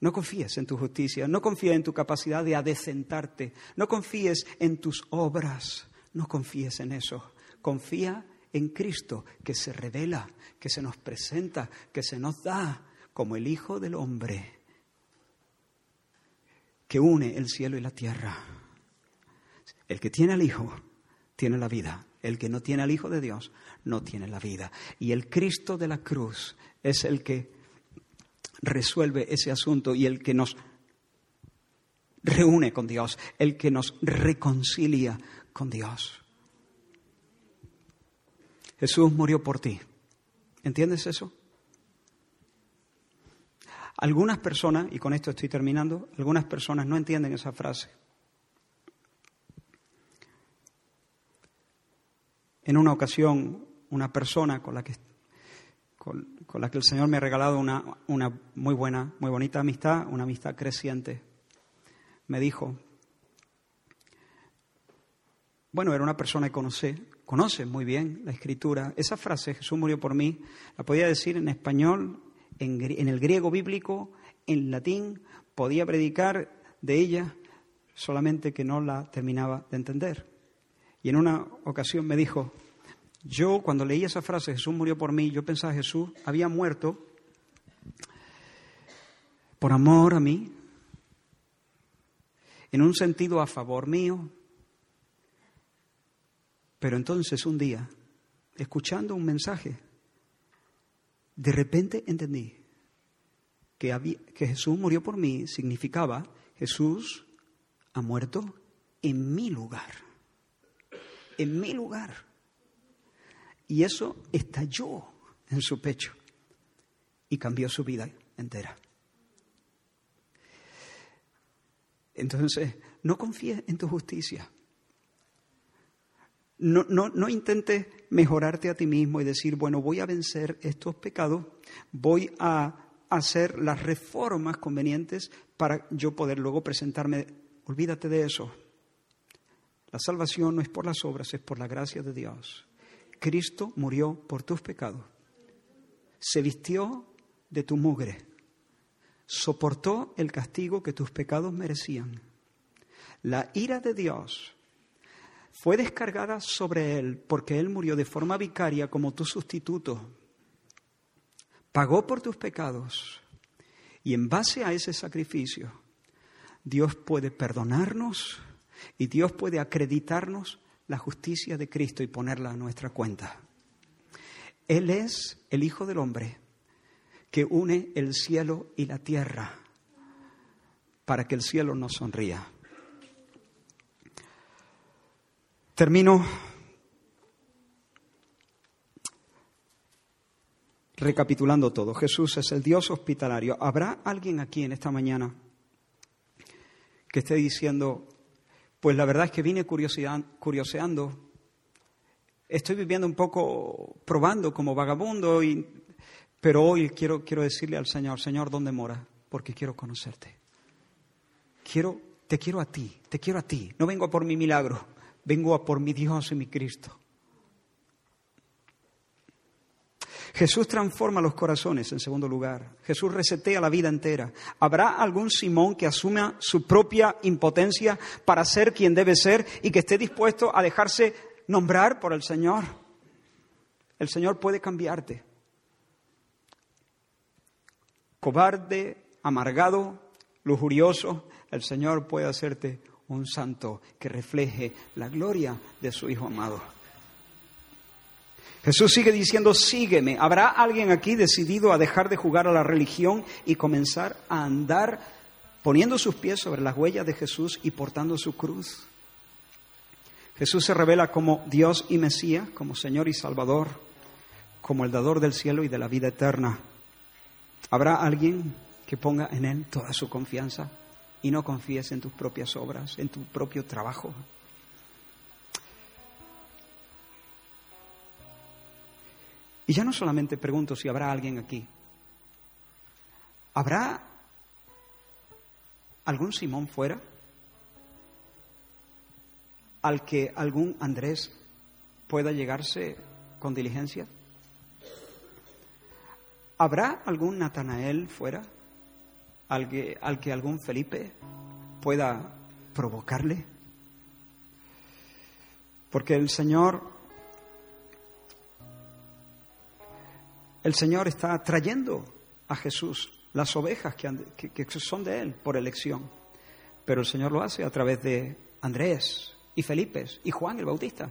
No confíes en tu justicia, no confíes en tu capacidad de adecentarte, no confíes en tus obras, no confíes en eso. Confía en Cristo que se revela, que se nos presenta, que se nos da como el Hijo del Hombre, que une el cielo y la tierra. El que tiene al Hijo tiene la vida. El que no tiene al Hijo de Dios no tiene la vida. Y el Cristo de la cruz es el que resuelve ese asunto y el que nos reúne con Dios, el que nos reconcilia con Dios. Jesús murió por ti. ¿Entiendes eso? Algunas personas, y con esto estoy terminando, algunas personas no entienden esa frase. En una ocasión, una persona con la que, con, la que el Señor me ha regalado una, una muy buena, muy bonita amistad, una amistad creciente, me dijo, bueno, era una persona que conoce, conoce muy bien la escritura. Esa frase, Jesús murió por mí, la podía decir en español, en, en el griego bíblico, en latín, podía predicar de ella, solamente que no la terminaba de entender. Y en una ocasión me dijo, yo cuando leí esa frase, Jesús murió por mí, yo pensaba, Jesús había muerto por amor a mí, en un sentido a favor mío. Pero entonces un día, escuchando un mensaje, de repente entendí que, que Jesús murió por mí significaba Jesús ha muerto en mi lugar en mi lugar. Y eso estalló en su pecho y cambió su vida entera. Entonces, no confíes en tu justicia. No, no, no, intentes mejorarte a ti mismo y decir, bueno, voy a vencer estos pecados, voy a hacer las reformas convenientes para yo poder luego presentarme. Olvídate de eso. La salvación no es por las obras, es por la gracia de Dios. Cristo murió por tus pecados. Se vistió de tu mugre. Soportó el castigo que tus pecados merecían. La ira de Dios fue descargada sobre él porque él murió de forma vicaria como tu sustituto. Pagó por tus pecados. Y en base a ese sacrificio, Dios puede perdonarnos y Dios puede acreditarnos la justicia de Cristo y ponerla a nuestra cuenta. Él es el Hijo del Hombre que une el cielo y la tierra para que el cielo nos sonría. Termino recapitulando todo. Jesús es el Dios hospitalario. ¿Habrá alguien aquí en esta mañana que esté diciendo, pues la verdad es que vine curioseando. Estoy viviendo un poco probando como vagabundo, y, pero hoy quiero, quiero decirle al Señor, Señor, ¿dónde mora? Porque quiero conocerte. quiero, te quiero a ti, te quiero a ti. No vengo a por mi milagro, vengo a por mi Dios y mi Cristo. Jesús transforma los corazones, en segundo lugar. Jesús resetea la vida entera. ¿Habrá algún Simón que asuma su propia impotencia para ser quien debe ser y que esté dispuesto a dejarse nombrar por el Señor? El Señor puede cambiarte. Cobarde, amargado, lujurioso, el Señor puede hacerte un santo que refleje la gloria de su Hijo amado. Jesús sigue diciendo, sígueme. ¿Habrá alguien aquí decidido a dejar de jugar a la religión y comenzar a andar poniendo sus pies sobre las huellas de Jesús y portando su cruz? Jesús se revela como Dios y Mesías, como Señor y Salvador, como el dador del cielo y de la vida eterna. ¿Habrá alguien que ponga en Él toda su confianza y no confíes en tus propias obras, en tu propio trabajo? Y ya no solamente pregunto si habrá alguien aquí. ¿Habrá algún Simón fuera al que algún Andrés pueda llegarse con diligencia? ¿Habrá algún Natanael fuera al que, al que algún Felipe pueda provocarle? Porque el Señor el Señor está trayendo a Jesús las ovejas que, son de Él por elección. Pero el Señor lo hace a través de Andrés y Felipe y Juan el Bautista.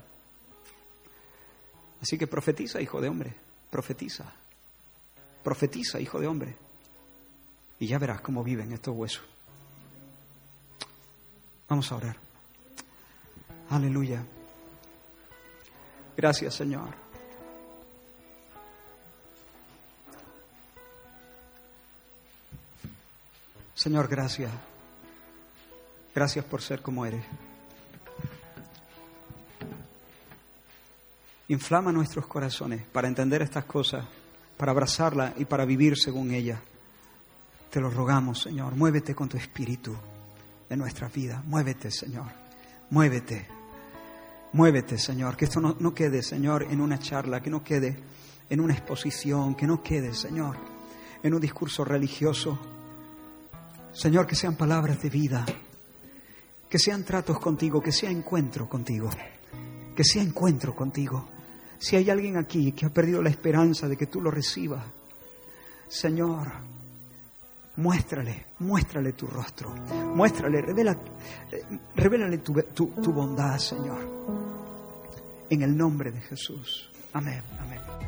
Así que profetiza, hijo de hombre, profetiza. Profetiza, hijo de hombre. Y ya verás cómo viven estos huesos. Vamos a orar. Aleluya. Gracias, Señor. Señor, gracias. Gracias por ser como eres. Inflama nuestros corazones para entender estas cosas, para abrazarlas y para vivir según ellas. Te lo rogamos, Señor. Muévete con tu espíritu en nuestra vida. Muévete, Señor. Muévete. Muévete, Señor. Que esto no, no quede, Señor, en una charla, que no quede en una exposición, que no quede, Señor, en un discurso religioso Señor, que sean palabras de vida, que sean tratos contigo, que sea encuentro contigo, que sea encuentro contigo. Si hay alguien aquí que ha perdido la esperanza de que tú lo recibas, Señor, muéstrale, muéstrale tu rostro, muéstrale, revela, revélale tu, tu bondad, Señor. En el nombre de Jesús. Amén, amén.